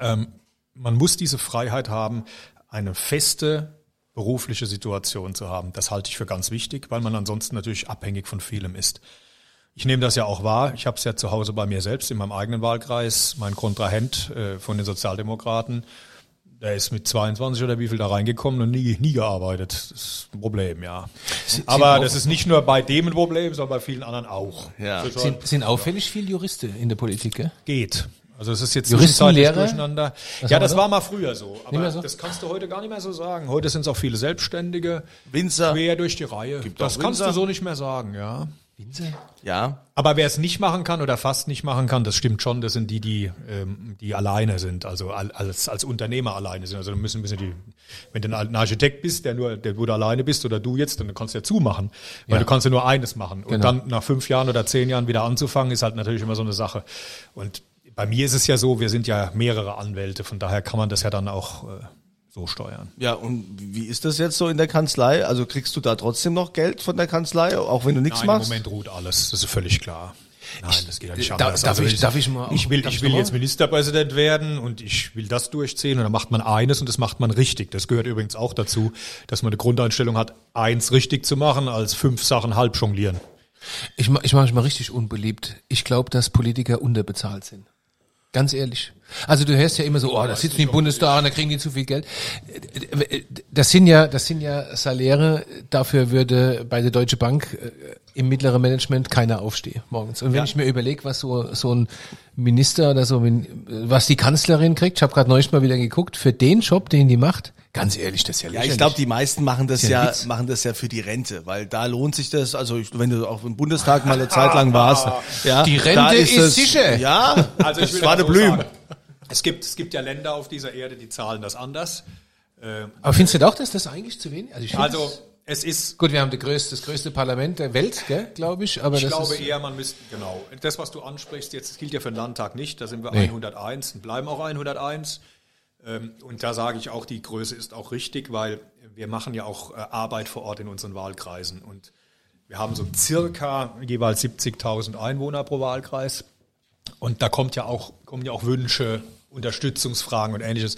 Ähm, man muss diese Freiheit haben, eine feste berufliche Situation zu haben. Das halte ich für ganz wichtig, weil man ansonsten natürlich abhängig von vielem ist. Ich nehme das ja auch wahr. Ich habe es ja zu Hause bei mir selbst in meinem eigenen Wahlkreis. Mein Kontrahent äh, von den Sozialdemokraten, der ist mit 22 oder wie viel da reingekommen und nie, nie gearbeitet. Das ist ein Problem, ja. Aber das ist nicht nur bei dem ein Problem, sondern bei vielen anderen auch. Ja. Das Sind, sind auffällig viele Juristen in der Politik, gell? geht. Also es ist jetzt zwischenzeitlich durcheinander. Was ja, das war mal früher so. Aber so? das kannst du heute gar nicht mehr so sagen. Heute sind es auch viele Selbstständige. Winzer. Quer durch die Reihe. das auch kannst Winzer. du so nicht mehr sagen, ja. Ja. Aber wer es nicht machen kann oder fast nicht machen kann, das stimmt schon, das sind die, die, ähm, die alleine sind, also al- als, als Unternehmer alleine sind. Also müssen, müssen die, wenn du ein Architekt bist, der nur, der wo du alleine bist oder du jetzt, dann kannst du ja zumachen. Weil Ja. du kannst ja nur eines machen. Und Genau. dann nach fünf Jahren oder zehn Jahren wieder anzufangen, ist halt natürlich immer so eine Sache. Und bei mir ist es ja so, wir sind ja mehrere Anwälte, von daher kann man das ja dann auch äh, so steuern. Ja, und wie ist das jetzt so in der Kanzlei? Also kriegst du da trotzdem noch Geld von der Kanzlei, auch wenn du nichts Nein, machst? im Moment ruht alles, das ist völlig klar. Nein, das geht ja nicht anders. darf ich- ich, darf ich mal- ich will, ich will jetzt Ministerpräsident werden und ich will das durchziehen und dann macht man eines und das macht man richtig. Das gehört übrigens auch dazu, dass man eine Grundeinstellung hat, eins richtig zu machen, als fünf Sachen halb jonglieren. Ich, ich mache mich mal richtig unbeliebt. Ich glaube, dass Politiker unterbezahlt sind. Ganz ehrlich. Also du hörst ja immer so, oh, da sitzen die im Bundestag und da kriegen die zu viel Geld. Das sind ja, das sind ja Saläre, dafür würde bei der Deutsche Bank äh, im mittleren Management keiner aufstehen morgens. Und wenn ich mir überlege, was so, so ein Minister oder so, was die Kanzlerin kriegt, ich habe gerade neulich mal wieder geguckt, für den Job, den die macht, ganz ehrlich, das ist ja Ja, lächerlich. ich glaube, die meisten machen das Ist ja ja, machen das ja für die Rente, weil da lohnt sich das. Also ich, wenn du auch im Bundestag mal eine Zeit lang warst, (laughs) ja, Die Rente da ist das, sicher. Ja, Also ich will das war so Blüm. sagen, Es gibt, es gibt ja Länder auf dieser Erde, die zahlen das anders. Ähm, Aber findest du doch, dass das eigentlich zu wenig? Also, Also es ist Gut, wir haben das größte, das größte Parlament der Welt, glaube ich. Aber Ich glaube eher, man müsste, genau. Das, was du ansprichst, jetzt gilt ja für den Landtag nicht, da sind wir Nee. 101 und bleiben auch 101. Ähm, Und da sage ich auch, die Größe ist auch richtig, weil wir machen ja auch äh, Arbeit vor Ort in unseren Wahlkreisen. Und wir haben so circa jeweils 70.000 Einwohner pro Wahlkreis. Und da kommt ja auch, kommen ja auch Wünsche, Unterstützungsfragen und ähnliches.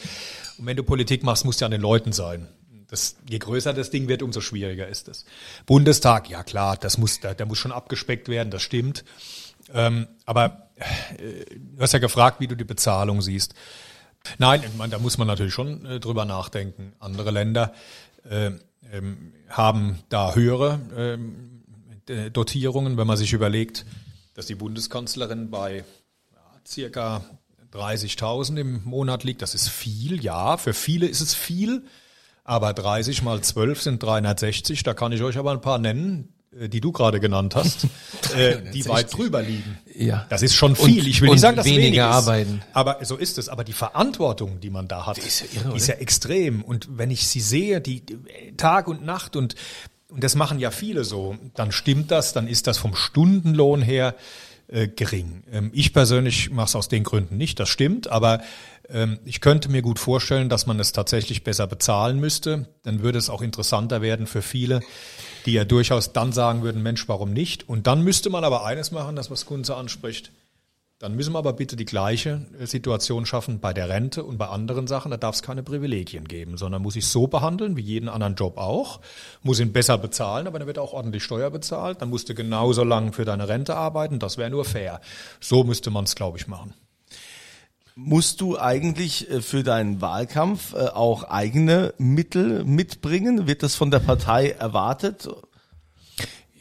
Und wenn du Politik machst, musst du an den Leuten sein. Das, je größer das Ding wird, umso schwieriger ist es. Bundestag, ja klar, das muss, der, der muss schon abgespeckt werden, das stimmt. Ähm, aber äh, du hast ja gefragt, wie du die Bezahlung siehst. Nein, meine, da muss man natürlich schon äh, drüber nachdenken. Andere Länder äh, ähm, haben da höhere ähm, äh, Dotierungen, wenn man sich überlegt, dass die Bundeskanzlerin bei ja, circa 30.000 im Monat liegt. Das ist viel, ja. Für viele ist es viel. Aber 30 mal 12 sind 360. Da kann ich euch aber ein paar nennen, äh, die du gerade genannt hast, (laughs) äh, die weit drüber liegen. Ja. Das ist schon viel. Und- ich will nicht sagen, dass weniger wenig ist. arbeiten. Aber so ist es. Aber die Verantwortung, die man da hat, ist ja irre, ist ja extrem. Und wenn ich sie sehe, die, die Tag und Nacht und und das machen ja viele so, dann stimmt das, dann ist das vom Stundenlohn her äh, gering. Ähm, ich persönlich mache es aus den Gründen nicht, das stimmt, aber ähm, ich könnte mir gut vorstellen, dass man es tatsächlich besser bezahlen müsste. Dann würde es auch interessanter werden für viele, die ja durchaus dann sagen würden, Mensch, warum nicht? Und dann müsste man aber eines machen, das was Kunze anspricht. Dann müssen wir aber bitte die gleiche äh, Situation schaffen bei der Rente und bei anderen Sachen. Da darf es keine Privilegien geben, sondern muss ich so behandeln wie jeden anderen Job auch. Muss ihn besser bezahlen, aber dann wird auch ordentlich Steuer bezahlt. Dann musst du genauso lang für deine Rente arbeiten. Das wäre nur fair. So müsste man es, glaube ich, machen. Musst du eigentlich äh, für deinen Wahlkampf äh, auch eigene Mittel mitbringen? Wird das von der Partei erwartet?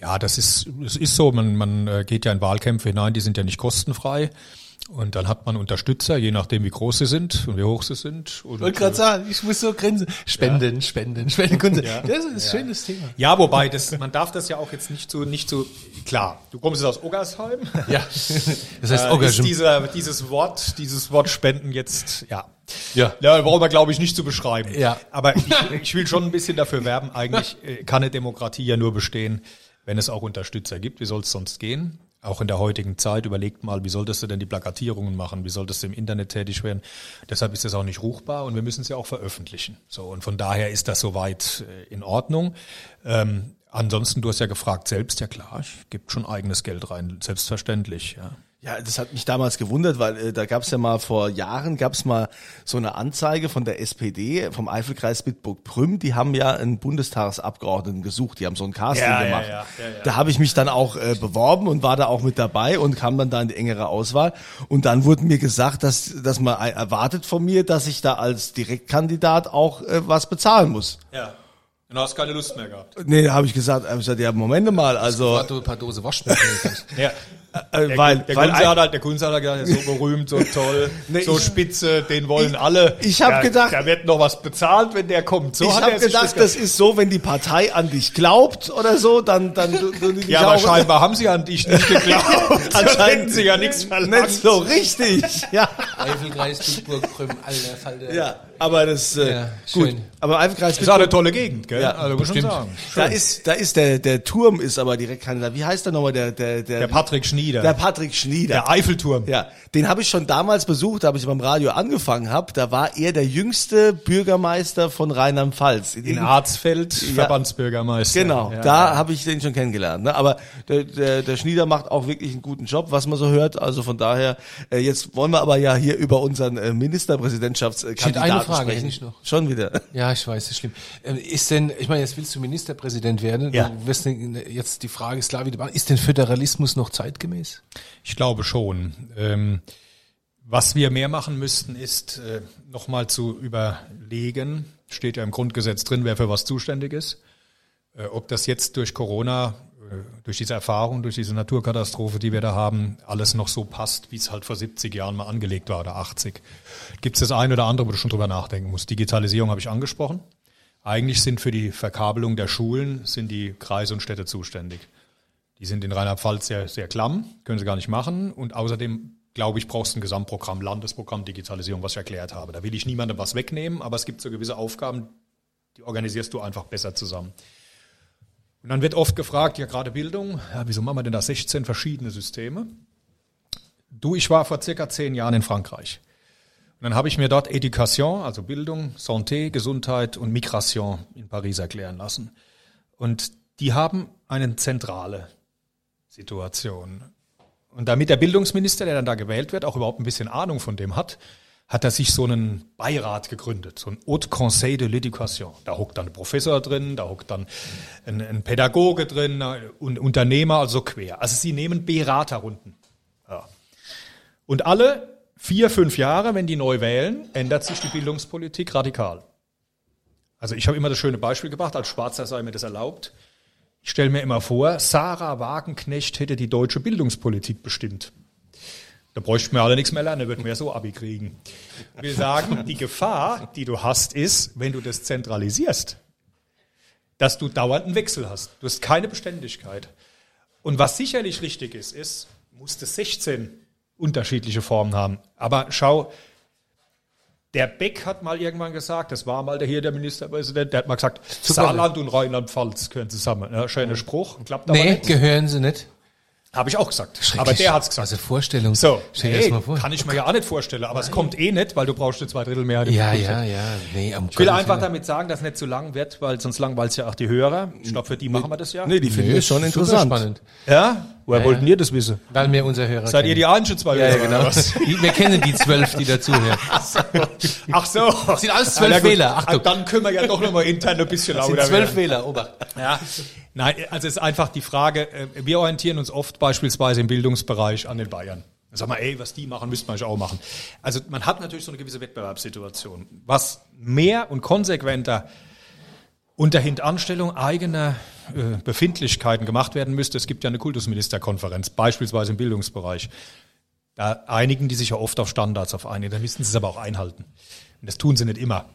Ja, das ist, es ist so, man, man äh, geht ja in Wahlkämpfe hinein, die sind ja nicht kostenfrei. Und dann hat man Unterstützer, je nachdem, wie groß sie sind und wie hoch sie sind. Und, Ich wollte gerade sagen, ich muss so grinsen. Spenden, Spenden, Spenden. Kunde. Das ist ein schönes Thema. Ja, wobei, das, man darf das ja auch jetzt nicht so, nicht so, klar, du kommst jetzt aus Oggersheim. Ja. (laughs) Das heißt, Äh, Ogger ist dieser, dieses Wort, dieses Wort Spenden jetzt, ja. Ja. Ja, brauchen wir, glaube ich, nicht zu beschreiben. Ja. Aber ich, ich will schon ein bisschen dafür werben, eigentlich äh, kann eine Demokratie ja nur bestehen, wenn es auch Unterstützer gibt. Wie soll es sonst gehen? Auch in der heutigen Zeit, überlegt mal, wie solltest du denn die Plakatierungen machen? Wie solltest du im Internet tätig werden? Deshalb ist das auch nicht ruchbar und wir müssen es ja auch veröffentlichen. So, und von daher ist das soweit äh, in Ordnung. Ähm, ansonsten, du hast ja gefragt selbst, ja klar, ich gebe schon eigenes Geld rein, selbstverständlich, ja. Ja, das hat mich damals gewundert, weil äh, da gab es ja mal vor Jahren gab es mal so eine Anzeige von der SPD vom Eifelkreis Bitburg-Prüm. Die haben ja einen Bundestagsabgeordneten gesucht. Die haben so ein Casting Ja, gemacht. ja, ja, ja. Da habe ich mich dann auch äh, beworben und war da auch mit dabei und kam dann da in die engere Auswahl. Und dann wurde mir gesagt, dass dass man erwartet von mir, dass ich da als Direktkandidat auch äh, was bezahlen muss. Ja. Und du hast keine Lust mehr gehabt. Nee, da habe ich gesagt, hab ich gesagt, ja Moment mal, also paar, ein paar Dose Waschmittel. (laughs) Ja. Äh, Der, weil der, weil Kunze hat halt, der Kunze hat halt gesagt, so berühmt, so toll, (laughs) Nee, so ich- spitze, den wollen alle. ich hab Da- gedacht- Da wird noch was bezahlt, wenn der kommt. So ich habe gedacht, das ist so, wenn die Partei an dich glaubt oder so, dann dann du, Ja, aber auch- scheinbar haben sie an dich nicht geglaubt. (laughs) Anscheinend sie ja nichts verlangt. nicht so richtig. (laughs) Ja, Eifelkreis, Bitburg, Prüm, alter Falter. ja, aber das äh, Ja, gut. Aber Eiffelkreis Das ist auch eine tolle Gegend, gell? Ja, also muss schon sagen. da ist da ist der der Turm ist aber direkt Kandidat. Wie heißt der nochmal der der der Der Patrick Schnieder. der Patrick Schnieder. Der Eiffelturm. Ja, den habe ich schon damals besucht, da habe ich beim Radio angefangen habe. Da war er der jüngste Bürgermeister von Rheinland-Pfalz. In Harzfeld, Verbandsbürgermeister. Genau, Ja. da habe ich den schon kennengelernt. Ne? Aber der, der, der Schnieder macht auch wirklich einen guten Job, was man so hört. Also von daher, äh, jetzt wollen wir aber ja hier über unseren äh, Ministerpräsidentschaftskandidaten Steht eine Frage, sprechen. ich noch. Schon wieder. Ja, ich weiß, das ist schlimm. Ähm, Ist denn, ich meine, jetzt willst du Ministerpräsident werden. Ja. Du wirst jetzt die Frage ist klar wie die Bahn. Ist denn Föderalismus noch zeitgemäß? Ich glaube schon. Ähm, was wir mehr machen müssten, ist äh, nochmal zu überlegen, steht ja im Grundgesetz drin, wer für was zuständig ist. Äh, ob das jetzt durch Corona, äh, durch diese Erfahrung, durch diese Naturkatastrophe, die wir da haben, alles noch so passt, wie es halt vor 70 Jahren mal angelegt war oder 80. Gibt es das eine oder andere, wo du schon drüber nachdenken musst. Digitalisierung habe ich angesprochen. Eigentlich sind für die Verkabelung der Schulen sind die Kreise und Städte zuständig. Die sind in Rheinland-Pfalz sehr, sehr klamm, können sie gar nicht machen. Und außerdem, glaube ich, brauchst du ein Gesamtprogramm, Landesprogramm Digitalisierung, was ich erklärt habe. Da will ich niemandem was wegnehmen, aber es gibt so gewisse Aufgaben, die organisierst du einfach besser zusammen. Und dann wird oft gefragt, ja gerade Bildung, ja, wieso machen wir denn da 16 verschiedene Systeme? Du, ich war vor circa zehn Jahren in Frankreich. Und dann habe ich mir dort Education, also Bildung, Santé, Gesundheit und Migration in Paris erklären lassen. Und die haben eine zentrale Situation. Und damit der Bildungsminister, der dann da gewählt wird, auch überhaupt ein bisschen Ahnung von dem hat, hat er sich so einen Beirat gegründet, so ein Haute Conseil de l'Éducation. Da hockt dann ein Professor drin, da hockt dann ein, ein Pädagoge drin, ein Unternehmer, also quer. Also sie nehmen Beraterrunden. Ja. Und alle vier, fünf Jahre, wenn die neu wählen, ändert sich die Bildungspolitik radikal. Also ich habe immer das schöne Beispiel gebracht, als Schwarzer sei mir das erlaubt. Ich stelle mir immer vor, Sarah Wagenknecht hätte die deutsche Bildungspolitik bestimmt. Da bräuchten wir alle nichts mehr lernen, würden wir so Abi kriegen. Wir sagen, die Gefahr, die du hast, ist, wenn du das zentralisierst, dass du dauernd einen Wechsel hast. Du hast keine Beständigkeit. Und was sicherlich richtig ist, ist, musst du 16 unterschiedliche Formen haben. Aber schau, der Beck hat mal irgendwann gesagt, das war mal der hier der Ministerpräsident, der hat mal gesagt, Saarland und Rheinland-Pfalz gehören zusammen. Ja, schöner Spruch, klappt aber Nee, nicht. gehören sie nicht. Habe ich auch gesagt. Aber der hat's gesagt. Also Vorstellung. So, stell dir hey, das mal vor. kann ich mir ja auch nicht vorstellen, aber es kommt eh nicht, weil du brauchst eine Zweidrittelmehrheit. im Ja, Bundestag. ja, ja. Nee, am Ich will einfach damit sagen, dass es nicht zu lang wird, weil sonst langweilt es ja auch die Hörer. Ich glaube, für die machen wir das ja. Nee, die finden das schon super interessant. spannend. Ja? Woher wollten ihr das wissen? Weil wir unser Hörer Seid ihr die zwei Ja, ja, genau. was? (laughs) Wir kennen die zwölf, die dazuhören. (laughs) Ach so. Das sind alles zwölf Wähler. Achtung. Dann können wir ja doch noch mal intern ein bisschen lauter sind zwölf werden. Wähler, Obacht. Ja. Nein, also es ist einfach die Frage, äh, wir orientieren uns oft beispielsweise im Bildungsbereich an den Bayern. Sagen wir, ey, was die machen, müsste man eigentlich auch machen. Also man hat natürlich so eine gewisse Wettbewerbssituation. Was mehr und konsequenter unter Hintanstellung eigener äh, Befindlichkeiten gemacht werden müsste. Es gibt ja eine Kultusministerkonferenz, beispielsweise im Bildungsbereich. Da einigen die sich ja oft auf Standards auf einigen, da müssen sie es aber auch einhalten. Und das tun sie nicht immer.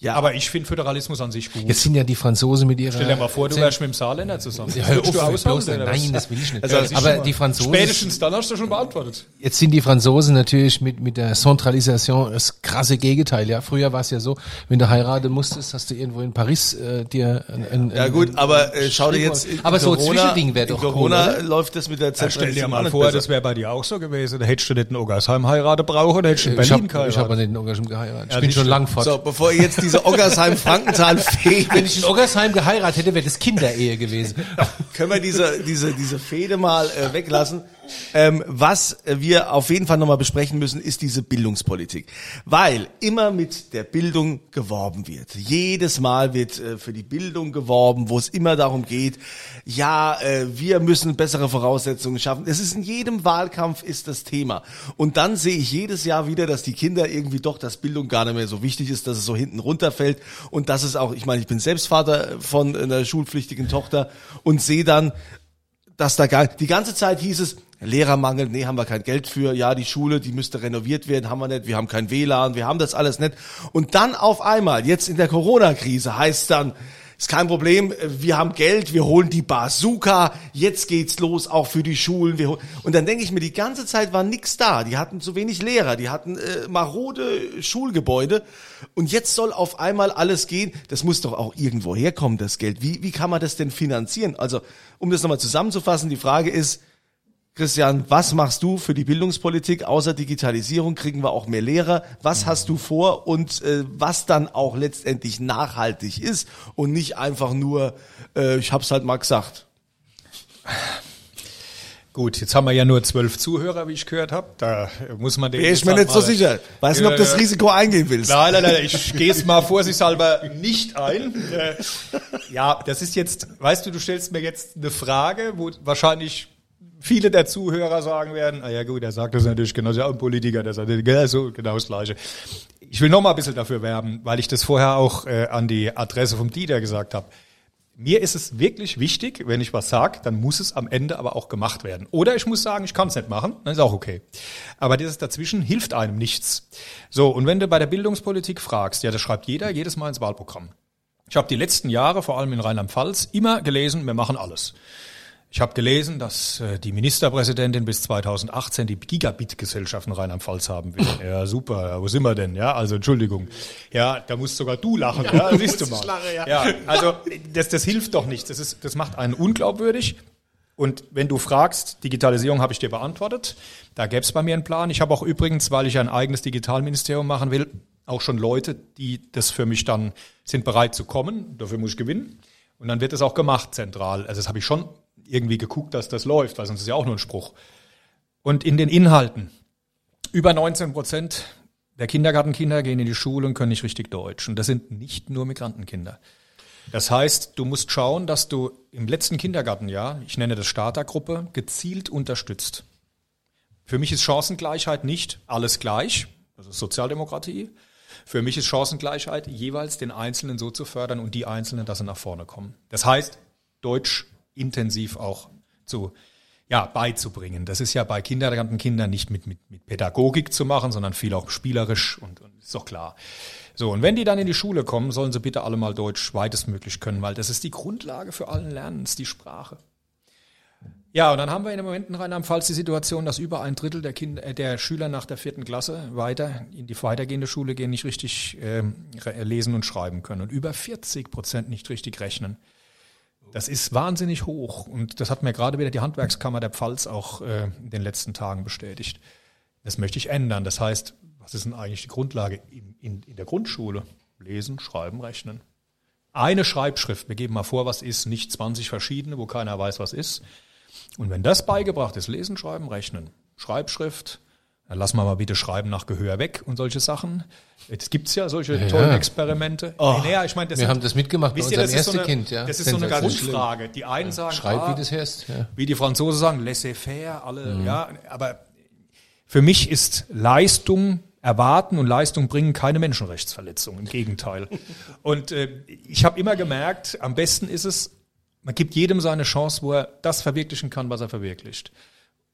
Ja. Aber ich finde Föderalismus an sich gut. Jetzt sind ja die Franzosen mit ihrer. Stell dir mal vor, du wärst mit dem Saarländer zusammen. Ja, hör Würdest auf, du aushalten, bloß was? Nein, das will ich nicht. Also, ist aber die Franzosen, Spätestens dann hast du schon beantwortet. jetzt sind die Franzosen natürlich mit, mit der Centralisation das krasse Gegenteil. Ja, früher war es ja so, wenn du heiraten musstest, hast du irgendwo in Paris äh, dir ein, ein, Ja ein- gut, aber äh, schau dir jetzt Aber so ein Corona, Zwischending wäre doch cool, Corona oder? läuft das mit der Stell dir mal vor, das wäre bei dir auch so gewesen. Da hättest du nicht in Oggersheim heiraten brauchen, oder hättest du in ich Berlin habe geheiratet. ich hab aber nicht in Oggersheim geheiratet. Ich Ja, bin schon du. lang fort. So, bevor jetzt (laughs) diese Oggersheim-Frankenthal (laughs) Wenn ich in Oggersheim geheiratet hätte, wäre das Kinderehe gewesen. (laughs) können wir diese, diese, diese Fehde mal äh, weglassen. Ähm, was wir auf jeden Fall nochmal besprechen müssen, ist diese Bildungspolitik. Weil immer mit der Bildung geworben wird. Jedes Mal wird äh, für die Bildung geworben, wo es immer darum geht, ja, äh, wir müssen bessere Voraussetzungen schaffen. Es ist in jedem Wahlkampf ist das Thema. Und dann sehe ich jedes Jahr wieder, dass die Kinder irgendwie doch, dass Bildung gar nicht mehr so wichtig ist, dass es so hinten runterfällt. Und das ist auch, ich meine, ich bin selbst Vater von einer schulpflichtigen Tochter und sehe dann, dass da gar, die ganze Zeit hieß es, Lehrermangel, nee, haben wir kein Geld für, ja, die Schule, die müsste renoviert werden, haben wir nicht, wir haben kein WLAN, wir haben das alles nicht. Und dann auf einmal, jetzt in der Corona-Krise, heißt dann, ist kein Problem, wir haben Geld, wir holen die Bazooka, jetzt geht's los, auch für die Schulen. Wir und dann denke ich mir, die ganze Zeit war nix da. Die hatten zu wenig Lehrer, die hatten äh, marode Schulgebäude. Und jetzt soll auf einmal alles gehen. Das muss doch auch irgendwo herkommen, das Geld. Wie, wie kann man das denn finanzieren? Also, um das nochmal zusammenzufassen, die Frage ist, Christian, was machst du für die Bildungspolitik? Außer Digitalisierung kriegen wir auch mehr Lehrer. Was hast du vor und äh, was dann auch letztendlich nachhaltig ist und nicht einfach nur, äh, ich hab's halt mal gesagt. Gut, jetzt haben wir ja nur zwölf Zuhörer, wie ich gehört habe. Da muss man den. Ist jetzt mir nicht so sicher. Weiß nicht, ob das. Risiko eingehen willst. Nein, nein, nein, ich gehe es mal vorsichtshalber nicht ein. (laughs) Äh, Ja, das ist jetzt, weißt du, du stellst mir jetzt eine Frage, wo wahrscheinlich viele der Zuhörer sagen werden, ah ja gut, er sagt das natürlich genau, ja ein Politiker, der sagt ja, so genau das Gleiche. Ich will noch mal ein bisschen dafür werben, weil ich das vorher auch äh, an die Adresse vom Dieter gesagt habe. Mir ist es wirklich wichtig, wenn ich was sage, dann muss es am Ende aber auch gemacht werden. Oder ich muss sagen, ich kann es nicht machen, dann ist auch okay. Aber dieses dazwischen hilft einem nichts. So, und wenn du bei der Bildungspolitik fragst, ja, das schreibt jeder jedes Mal ins Wahlprogramm. Ich habe die letzten Jahre, vor allem in Rheinland-Pfalz, immer gelesen, wir machen alles. Ich habe gelesen, dass äh, die Ministerpräsidentin bis 2018 die Gigabit-Gesellschaft in Rheinland-Pfalz haben will. (laughs) Ja, super. Ja, wo sind wir denn? Ja, also Entschuldigung. Ja, da musst sogar du lachen. Ja, siehst du mal. ja. also das, das hilft doch nicht. Das, ist, das macht einen unglaubwürdig. Und wenn du fragst, Digitalisierung habe ich dir beantwortet. Da gäbe es bei mir einen Plan. Ich habe auch übrigens, weil ich ein eigenes Digitalministerium machen will, auch schon Leute, die das für mich dann sind bereit zu kommen. Dafür muss ich gewinnen. Und dann wird es auch gemacht zentral. Also das habe ich schon irgendwie geguckt, dass das läuft, weil sonst ist ja auch nur ein Spruch. Und in den Inhalten. Über 19 Prozent der Kindergartenkinder gehen in die Schule und können nicht richtig Deutsch. Und das sind nicht nur Migrantenkinder. Das heißt, du musst schauen, dass du im letzten Kindergartenjahr, ich nenne das Startergruppe, gezielt unterstützt. Für mich ist Chancengleichheit nicht alles gleich, ist Sozialdemokratie. Für mich ist Chancengleichheit, jeweils den Einzelnen so zu fördern und die Einzelnen, dass sie nach vorne kommen. Das heißt, Deutsch intensiv auch zu, ja, beizubringen. Das ist ja bei Kindergartenkindern nicht mit, mit, mit Pädagogik zu machen, sondern viel auch spielerisch und, und ist doch klar. So, und wenn die dann in die Schule kommen, sollen sie bitte alle mal Deutsch weitestmöglich können, weil das ist die Grundlage für allen Lernens, die Sprache. Ja, und dann haben wir in dem Moment in Rheinland-Pfalz die Situation, dass über ein Drittel der, Kinder, äh, der Schüler nach der vierten Klasse weiter in die weitergehende Schule gehen, nicht richtig re- lesen und schreiben können und über 40 Prozent nicht richtig rechnen. Das ist wahnsinnig hoch und das hat mir gerade wieder die Handwerkskammer der Pfalz auch äh, in den letzten Tagen bestätigt. Das möchte ich ändern. Das heißt, was ist denn eigentlich die Grundlage in, in, in der Grundschule? Lesen, schreiben, rechnen. Eine Schreibschrift, wir geben mal vor, was ist, nicht 20 verschiedene, wo keiner weiß, was ist. Und wenn das beigebracht ist, lesen, schreiben, rechnen, Schreibschrift, dann lassen wir mal bitte Schreiben nach Gehör weg und solche Sachen. Jetzt gibt's ja solche tollen Experimente. Nee, nee, ich meine, das Wir sind- haben das mitgemacht bei Wisst ihr, unserem so ersten eine, Kind, ja. Das ist so eine. Grundfrage. Die einen sagen, Schreib, ah, wie das heißt. Ja. wie die Franzosen sagen, laissez-faire, alle, Mhm. ja, aber für mich ist Leistung Erwarten und Leistung bringen keine Menschenrechtsverletzung, im Gegenteil. (laughs) Und äh, ich habe immer gemerkt, am besten ist es, man gibt jedem seine Chance, wo er das verwirklichen kann, was er verwirklicht.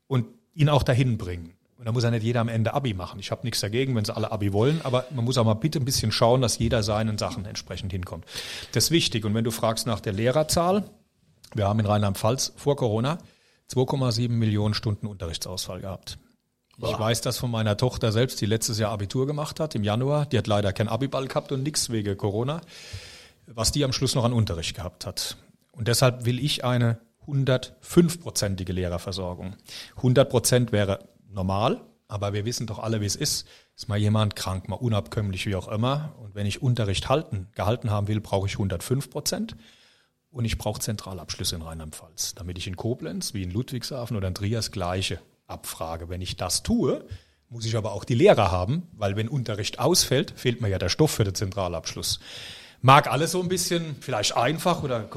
Und ihn auch dahin bringen. Und da muss ja nicht jeder am Ende Abi machen. Ich habe nichts dagegen, wenn sie alle Abi wollen, aber man muss auch mal bitte ein bisschen schauen, dass jeder seinen Sachen entsprechend hinkommt. Das ist wichtig. Und wenn du fragst nach der Lehrerzahl, wir haben in Rheinland-Pfalz vor Corona 2,7 Millionen Stunden Unterrichtsausfall gehabt. Ich weiß das von meiner Tochter selbst, die letztes Jahr Abitur gemacht hat, im Januar. Die hat leider kein Abiball gehabt und nichts wegen Corona, was die am Schluss noch an Unterricht gehabt hat. Und deshalb will ich eine 105-prozentige Lehrerversorgung. 100 Prozent wäre normal, aber wir wissen doch alle, wie es ist. Ist mal jemand krank, mal unabkömmlich, wie auch immer. Und wenn ich Unterricht halten, gehalten haben will, brauche ich 105 Prozent. Und ich brauche Zentralabschlüsse in Rheinland-Pfalz, damit ich in Koblenz wie in Ludwigshafen oder in Trier gleiche abfrage. Wenn ich das tue, muss ich aber auch die Lehrer haben, weil wenn Unterricht ausfällt, fehlt mir ja der Stoff für den Zentralabschluss. Mag alles so ein bisschen vielleicht einfach oder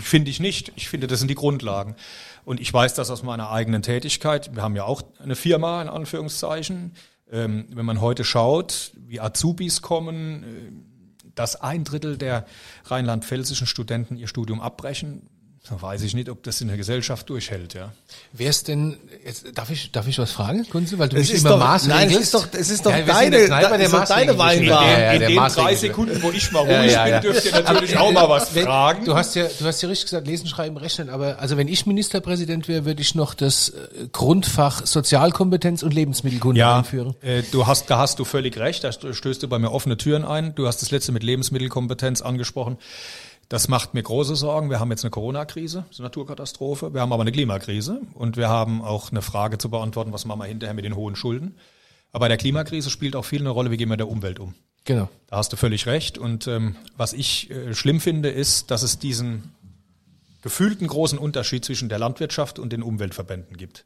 finde ich nicht. Ich finde, das sind die Grundlagen. Und ich weiß das aus meiner eigenen Tätigkeit. Wir haben ja auch eine Firma, in Anführungszeichen. Ähm, wenn man heute schaut, wie Azubis kommen, äh, dass ein Drittel der rheinland-pfälzischen Studenten ihr Studium abbrechen, da weiß ich nicht, ob das in der Gesellschaft durchhält, ja. Wer ist denn, jetzt, darf ich, darf ich was fragen, Kunze? Weil du Es mich ist immer doch, maßregelst. nein, es ist doch, es ist doch Ja, deine, Kneipe der ist deine. Weinbar. Ja, ja, in den drei. Sekunden, wo ich mal ruhig bin, dürft ihr natürlich auch mal was wenn, fragen. Du hast ja, du hast ja richtig gesagt, lesen, schreiben, rechnen, aber also wenn ich Ministerpräsident wäre, würde ich noch das äh, Grundfach Sozialkompetenz und Lebensmittelkunde ja, einführen. äh, du hast, da hast du völlig recht, da stößt du bei mir offene Türen ein. Du hast das letzte mit Lebensmittelkompetenz angesprochen. Das macht mir große Sorgen. Wir haben jetzt eine Corona-Krise, eine Naturkatastrophe. Wir haben aber eine Klimakrise und wir haben auch eine Frage zu beantworten, was machen wir hinterher mit den hohen Schulden. Aber bei der Klimakrise spielt auch viel eine Rolle, wie gehen wir mit der Umwelt um. Genau. Da hast du völlig recht. Und ähm, was ich äh, schlimm finde, ist, dass es diesen gefühlten großen Unterschied zwischen der Landwirtschaft und den Umweltverbänden gibt.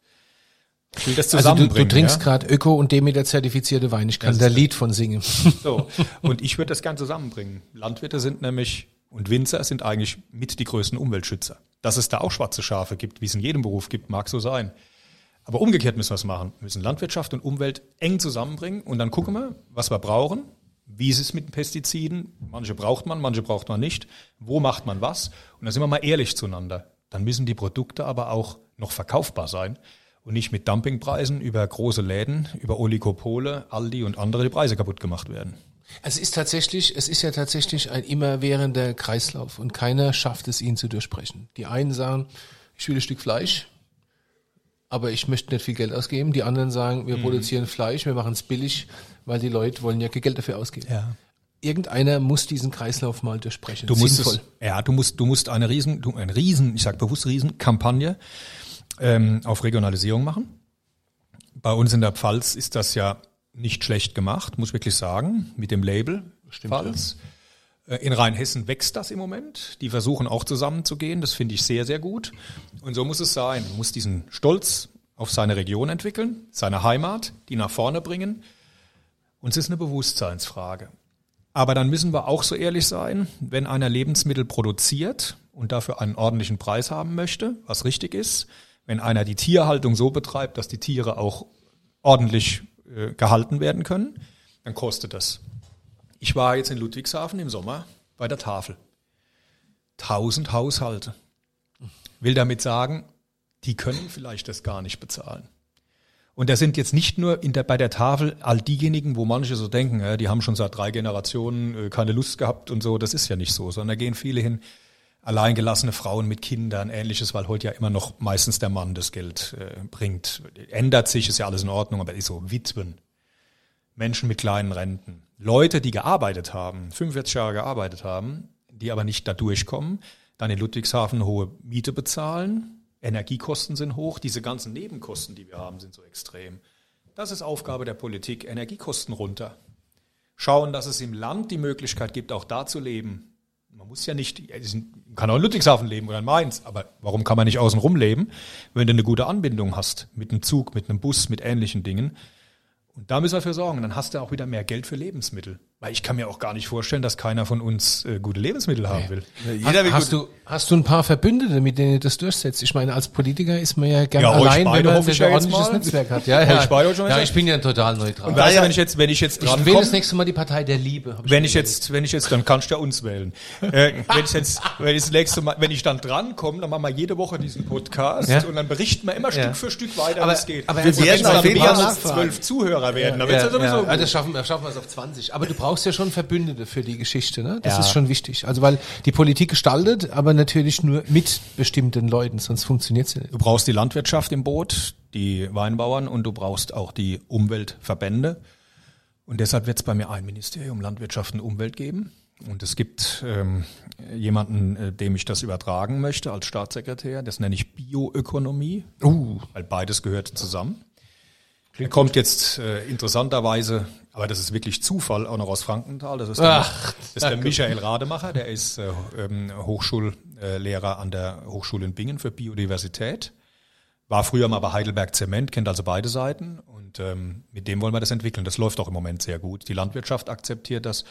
Ich will das Also du, du zusammenbringen. trinkst ja? gerade Öko- und Demeter-zertifizierte Wein. Ich kann Das da Lied von singen. So. Und ich würde das gern zusammenbringen. Landwirte sind nämlich und Winzer sind eigentlich mit die größten Umweltschützer. Dass es da auch schwarze Schafe gibt, wie es in jedem Beruf gibt, mag so sein. Aber umgekehrt müssen wir es machen. Wir müssen Landwirtschaft und Umwelt eng zusammenbringen und dann gucken wir, was wir brauchen. Wie ist es mit den Pestiziden? Manche braucht man, manche braucht man nicht. Wo macht man was? Und da sind wir mal ehrlich zueinander. Dann müssen die Produkte aber auch noch verkaufbar sein und nicht mit Dumpingpreisen über große Läden, über Oligopole, Aldi und andere die Preise kaputt gemacht werden. Es ist tatsächlich, es ist ja tatsächlich ein immerwährender Kreislauf und keiner schafft es, ihn zu durchbrechen. Die einen sagen, ich will ein Stück Fleisch, aber ich möchte nicht viel Geld ausgeben. Die anderen sagen, Mhm. wir produzieren Fleisch, wir machen es billig, weil die Leute wollen ja kein Geld dafür ausgeben. Ja. Irgendeiner muss diesen Kreislauf mal durchbrechen. Du musst Sinnvoll. es, ja, du musst, du musst eine riesen, du, eine riesen, ich sage bewusst riesen Kampagne ähm, auf Regionalisierung machen. Bei uns in der Pfalz ist das ja nicht schlecht gemacht, muss ich wirklich sagen, mit dem Label Pfalz. Äh, In Rheinhessen wächst das im Moment. Die versuchen auch zusammenzugehen. Das finde ich sehr, sehr gut. Und so muss es sein. Man muss diesen Stolz auf seine Region entwickeln, seine Heimat, die nach vorne bringen. Und es ist eine Bewusstseinsfrage. Aber dann müssen wir auch so ehrlich sein, wenn einer Lebensmittel produziert und dafür einen ordentlichen Preis haben möchte, was richtig ist, wenn einer die Tierhaltung so betreibt, dass die Tiere auch ordentlich äh, gehalten werden können, dann kostet das. Ich war jetzt in Ludwigshafen im Sommer bei der Tafel. Tausend Haushalte. Will damit sagen, die können vielleicht das gar nicht bezahlen. Und da sind jetzt nicht nur der, bei der Tafel all diejenigen, wo manche so denken, die haben schon seit drei Generationen äh, keine Lust gehabt und so. Das ist ja nicht so, sondern da gehen viele hin, alleingelassene Frauen mit Kindern, ähnliches, weil heute ja immer noch meistens der Mann das Geld äh, bringt. Ändert sich, ist ja alles in Ordnung, aber ist so Witwen, Menschen mit kleinen Renten, Leute, die gearbeitet haben, 45 Jahre gearbeitet haben, die aber nicht da durchkommen, dann in Ludwigshafen hohe Miete bezahlen, Energiekosten sind hoch, diese ganzen Nebenkosten, die wir haben, sind so extrem. Das ist Aufgabe der Politik, Energiekosten runter. Schauen, dass es im Land die Möglichkeit gibt, auch da zu leben. Man muss ja nicht, man kann auch in Ludwigshafen leben oder in Mainz, aber warum kann man nicht außenrum leben, wenn du eine gute Anbindung hast, mit einem Zug, mit einem Bus, mit ähnlichen Dingen. Und da müssen wir für sorgen. Dann hast du auch wieder mehr Geld für Lebensmittel. Weil ich kann mir auch gar nicht vorstellen, dass keiner von uns äh, gute Lebensmittel haben will. Jeder will hast, du, hast du ein paar Verbündete, mit denen du das durchsetzt? Ich meine, als Politiker ist man ja gerne Ja, allein, wenn man ich ein ja ordentliches. Netzwerk hat. Ja, (laughs) ja. schon ja, ich bin ja total neutral. Und weißt du, ja- wenn ich jetzt, wenn ich jetzt ich dran wähle komme, das nächste Mal die Partei der Liebe. ich wenn ich jetzt, wenn ich jetzt, dann kannst du ja uns wählen. äh, wenn ich jetzt, wenn ich das nächste Mal, wenn ich dann dran komme, dann machen wir jede Woche diesen Podcast Ja. und dann berichten wir immer Ja. Stück für Stück weiter, wie es geht. aber wir werden auf jeden Fall zwölf Zuhörer werden. Ja, ja ja. das schaffen, wir schaffen wir es auf 20. Aber du brauchst ja schon Verbündete für die Geschichte, ne? Das Ja. ist schon wichtig. Also weil die Politik gestaltet, aber natürlich nur mit bestimmten Leuten, sonst funktioniert sie nicht. Du brauchst die Landwirtschaft im Boot, die Weinbauern und du brauchst auch die Umweltverbände. Und deshalb wird es bei mir ein Ministerium Landwirtschaft und Umwelt geben. Und es gibt ähm, jemanden, äh, dem ich das übertragen möchte als Staatssekretär. Das nenne ich Bioökonomie, uh. weil beides gehört zusammen. Er kommt jetzt äh, interessanterweise, aber das ist wirklich Zufall, auch noch aus Frankenthal. Das ist der, Ach, das ist der Michael Rademacher, der ist äh, ähm, Hochschullehrer an der Hochschule in Bingen für Biodiversität. War früher mal bei Heidelberg Zement, kennt also beide Seiten. Und ähm, mit dem wollen wir das entwickeln. Das läuft auch im Moment sehr gut. Die Landwirtschaft akzeptiert das.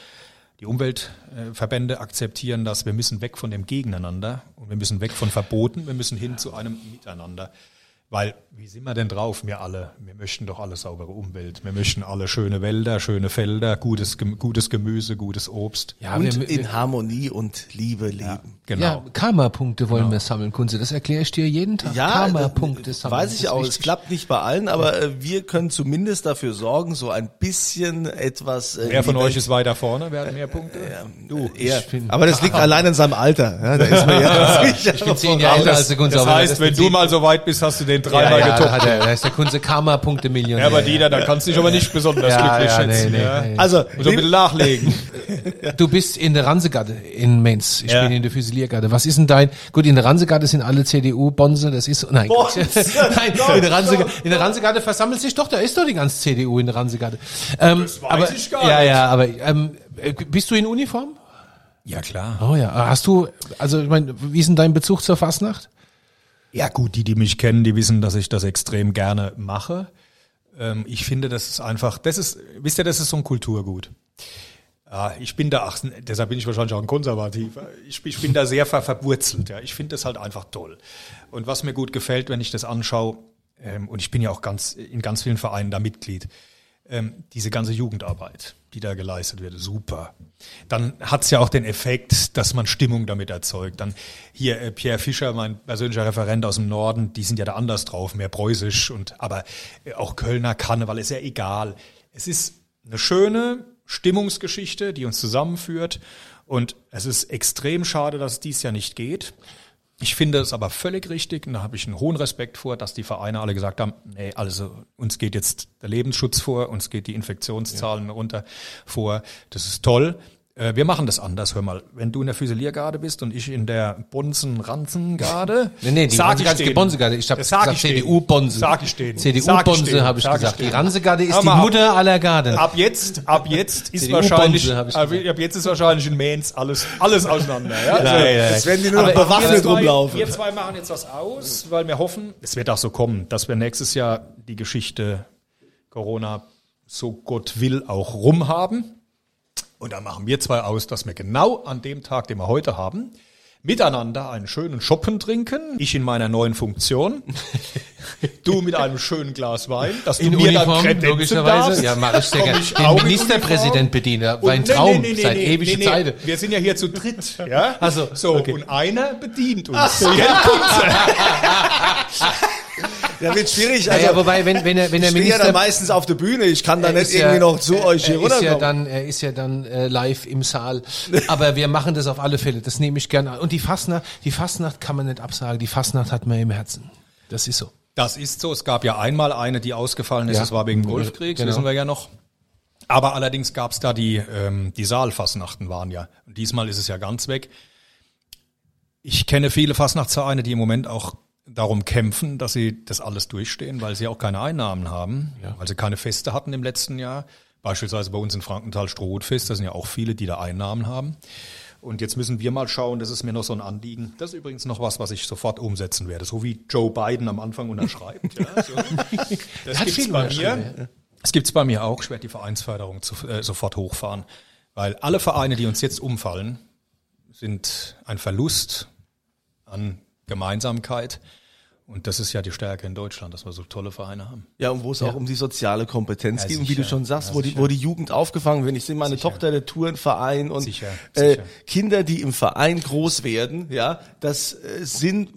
Die Umweltverbände akzeptieren das. Wir müssen weg von dem Gegeneinander und wir müssen weg von Verboten. Wir müssen hin zu einem Miteinander. Weil, wie sind wir denn drauf, wir alle? Wir möchten doch alle saubere Umwelt. Wir möchten alle schöne Wälder, schöne Felder, gutes, gutes Gemüse, gutes Obst. Ja, und wir, in Harmonie und Liebe leben. Genau. ja Karma-Punkte wollen wir sammeln, Kunze. Das erkläre ich dir jeden Tag. Ja, Karma-Punkte das sammeln. weiß ich auch. Es klappt nicht bei allen, aber äh, wir können zumindest dafür sorgen, so ein bisschen etwas. Äh, Wer von in euch ist weiter vorne? Wer hat mehr Punkte? Du, er. bin- Aber das liegt allein an seinem Alter. Ja, da ist man ja (laughs) sicher. Ich bin zehn Jahre älter als der Kunze. Das heißt, wenn du mal so weit bist, hast du den ja, dreimal ja, da, getoppt. hat er, da ist der Kunze Karma-Punkte-Millionär. Ja, aber Dieter, da kannst du dich aber nicht besonders Ja, glücklich ja, nee, schätzen. nee, ja. nee. Also, Muss ein bisschen nachlegen. (laughs) Du bist in der Ransegatte in Mainz. Ich Ja. bin in der Füsiliergatte. Was ist denn dein, gut, in der Ransegatte sind alle CDU-Bonze, das ist, nein, Quatsch. (laughs) nein, in der, Ransegatte, in der Ransegatte versammelt sich doch, da ist doch die ganze CDU in der Ransegatte. Ähm, Das weiß aber, ich gar ja, nicht. Ja, aber, ähm, äh, bist du in Uniform? Ja, klar. Oh ja, hast du, also, ich meine, wie ist denn dein Bezug zur Fastnacht? Ja gut, die, die mich kennen, die wissen, dass ich das extrem gerne mache. Ähm, ich finde, das ist einfach, das ist, wisst ihr, das ist so ein Kulturgut. Ja, ich bin da, ach, deshalb bin ich wahrscheinlich auch ein Konservativer. Ich, ich bin da sehr ver, verwurzelt. Ja. Ich finde das halt einfach toll. Und was mir gut gefällt, wenn ich das anschaue, ähm, und ich bin ja auch ganz in ganz vielen Vereinen da Mitglied, ähm, diese ganze Jugendarbeit, die da geleistet wird, super. Dann hat's ja auch den Effekt, dass man Stimmung damit erzeugt. Dann hier äh, Pierre Fischer, mein persönlicher Referent aus dem Norden, die sind ja da anders drauf, mehr preußisch und aber äh, auch Kölner Karneval ist ja egal. Es ist eine schöne Stimmungsgeschichte, die uns zusammenführt und es ist extrem schade, dass es dies Jahr nicht geht. Ich finde es aber völlig richtig und da habe ich einen hohen Respekt vor, dass die Vereine alle gesagt haben, nee, also uns geht jetzt der Lebensschutz vor, uns geht die Infektionszahlen runter vor. Das ist toll. Äh, Wir machen das anders, hör mal. Wenn du in der Füsiliergarde bist und ich in der Bonzen-Ranzen-Garde. (laughs) Nee, nee, die sag ich Ransegatte, die denen. Bonsegarde. Ich habe gesagt ich. CDU-Bonse. Sag ich ich CDU-Bonse denen. habe ich Sag ich gesagt. Die denen. Ransegarde ist Hör die mal, ab- Mutter aller Garden. Ab jetzt, ab jetzt ist wahrscheinlich, ich ab, jetzt ist wahrscheinlich in Mainz alles, alles auseinander. Ja? Also, Jetzt werden die nur noch Aber bewaffnet wir zwei, rumlaufen. wir zwei machen jetzt was aus, weil wir hoffen, es wird auch so kommen, dass wir nächstes Jahr die Geschichte Corona, so Gott will, auch rum haben. Und dann machen wir zwei aus, dass wir genau an dem Tag, den wir heute haben, miteinander einen schönen Schoppen trinken. Ich in meiner neuen Funktion. (laughs) Du mit einem schönen Glas Wein, dass du in mir Uniform, dann logischerweise. darfst. Ja, mache ich sehr gerne. Den Ministerpräsident bedienen. War ein nee, Traum nee, nee, seit nee, ewiger nee, nee. Zeiten. Wir sind ja hier zu dritt, ja? Ach so, okay. und einer bedient uns. (laughs) Ja, wird schwierig. Also, ja, wobei, wenn, wenn er, wenn er ich stehe ja Minister, dann meistens auf der Bühne. Ich kann da nicht irgendwie ja- noch zu euch hier er ist ja runterkommen. dann, er ist ja dann äh, live im Saal. Aber wir machen das auf alle Fälle. Das nehme ich gerne an. Und die Fastnacht, die Fastnacht kann man nicht absagen. Die Fastnacht hat man im Herzen. Das ist so. Das ist so. Es gab ja einmal eine, die ausgefallen ist. Ja. Das war wegen Golfkriegs, Genau. wissen wir ja noch. Aber allerdings gab es da die, ähm, die Saalfasnachten waren ja. Und diesmal ist es ja ganz weg. Ich kenne viele Fastnachtsvereine, die im Moment auch darum kämpfen, dass sie das alles durchstehen, weil sie auch keine Einnahmen haben, Ja. weil sie keine Feste hatten im letzten Jahr. Beispielsweise bei uns in Frankenthal Strohhutfest, da sind ja auch viele, die da Einnahmen haben. Und jetzt müssen wir mal schauen, das ist mir noch so ein Anliegen. Das ist übrigens noch was, was ich sofort umsetzen werde, so wie Joe Biden am Anfang unterschreibt. ja, so. (laughs) Das Hat gibt's bei mir. Das gibt's bei mir auch. Ich werde die Vereinsförderung zu, äh, sofort hochfahren. Weil alle Vereine, die uns jetzt umfallen, sind ein Verlust an Gemeinsamkeit. Und das ist ja die Stärke in Deutschland, dass wir so tolle Vereine haben. Ja, und wo es auch um die soziale Kompetenz Ja, geht und wie du schon sagst, Ja, wo, die, wo die Jugend aufgefangen wird. Ich sehe meine Sicher. Tochter, der Tourenverein und Sicher, Äh, sicher. Kinder, die im Verein groß werden, ja, das äh, sind,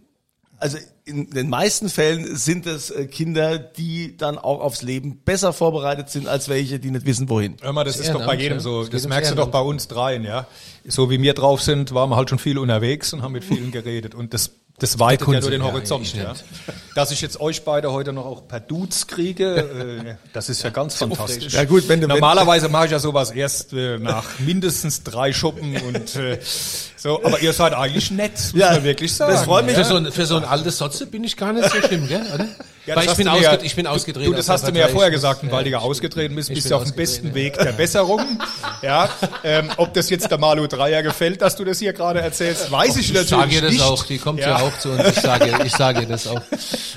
also in den meisten Fällen sind es äh, Kinder, die dann auch aufs Leben besser vorbereitet sind als welche, die nicht wissen, wohin. Hör mal, das, Das ist doch bei jedem ja. so. Das ums merkst du doch bei uns dreien, ja. So wie wir drauf sind, waren wir halt schon viel unterwegs und haben mit vielen (laughs) geredet. Und das, das weitet ja nur den Horizont. Ja. Dass ich jetzt euch beide heute noch auch per Dudes kriege, (laughs) äh, das ist ja ganz fantastisch. Ja, gut, wenn du- Normalerweise mache ich ja sowas erst äh, nach mindestens drei Schuppen und äh, so. Aber ihr seid eigentlich nett, muss Ja, man wirklich sagen. das freut mich. Für, so ein, für so ein altes Sotze bin ich gar nicht so schlimm, gell? Oder? Ja, Weil das ich bin, hast du mir ja- ich bin ausgedreht. Du, das hast du mir ja vorher Ich gesagt, muss- weil du ja ich- ausgetreten bist, ich bist du auf dem ausgetreten, besten ja. Weg der Besserung. Ja, ähm, ob das jetzt der Malu Dreier gefällt, dass du das hier gerade erzählst, weiß ich Ich natürlich sage ihr das nicht. auch, die kommt ja. Ja. auch zu uns. Ich sage, ich sage ihr das auch.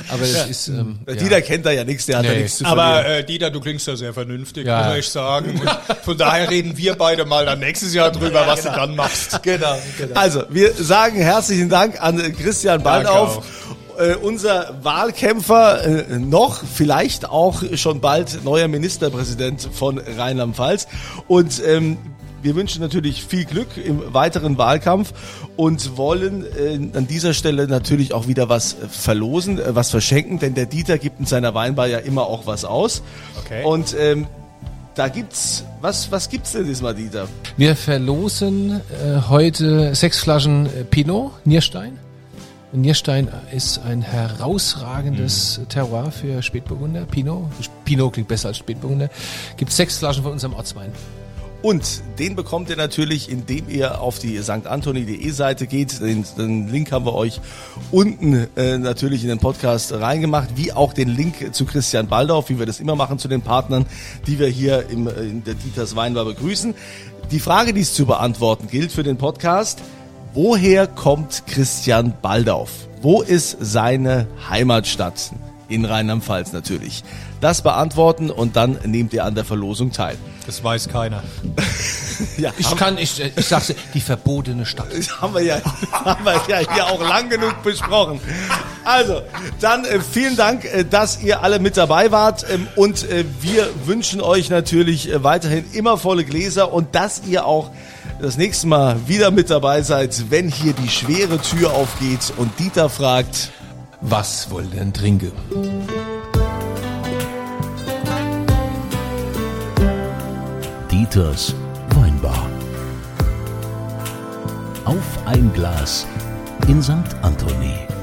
Aber es ist, ähm, ja. Dieter kennt da ja nichts, der hat da Nee. nichts zu verlieren. Aber äh, Dieter, du klingst ja sehr vernünftig, Ja. muss ich sagen. Und von daher reden wir beide mal dann nächstes Jahr drüber, was du dann machst. Genau, Also, wir sagen herzlichen Dank an Christian Baldauf, äh, unser Wahlkämpfer, äh, noch vielleicht auch schon bald neuer Ministerpräsident von Rheinland-Pfalz. Und ähm, wir wünschen natürlich viel Glück im weiteren Wahlkampf und wollen äh, an dieser Stelle natürlich auch wieder was verlosen, äh, was verschenken, denn der Dieter gibt in seiner Weinbar ja immer auch was aus. Okay. Und ähm, da gibt's, was, was gibt's denn diesmal, Dieter? Wir verlosen äh, heute sechs Flaschen äh, Pinot, Nierstein. Nierstein ist ein herausragendes Terroir für Spätburgunder. Pinot. Pinot klingt besser als Spätburgunder. Gibt sechs Flaschen von unserem Ortswein. Und den bekommt ihr natürlich, indem ihr auf die stantoni.de Seite geht. Den, den Link haben wir euch unten äh, natürlich in den Podcast reingemacht, wie auch den Link zu Christian Baldauf, wie wir das immer machen zu den Partnern, die wir hier im, äh, in der Dieters Weinbar begrüßen. Die Frage, die es zu beantworten gilt für den Podcast, woher kommt Christian Baldauf? Wo ist seine Heimatstadt? In Rheinland-Pfalz natürlich. Das beantworten und dann nehmt ihr an der Verlosung teil. Das weiß keiner. (laughs) Ja, Ich kann, ich, ich sag's dir, die verbotene Stadt. Das (laughs) haben wir ja, haben wir ja hier auch lang genug besprochen. Also, dann äh, vielen Dank, äh, dass ihr alle mit dabei wart ähm, und äh, wir wünschen euch natürlich äh, weiterhin immer volle Gläser und dass ihr auch das nächste Mal wieder mit dabei seid, wenn hier die schwere Tür aufgeht und Dieter fragt, Was wollen denn trinken? Dieters Weinbar. Auf ein Glas in St. Anthony.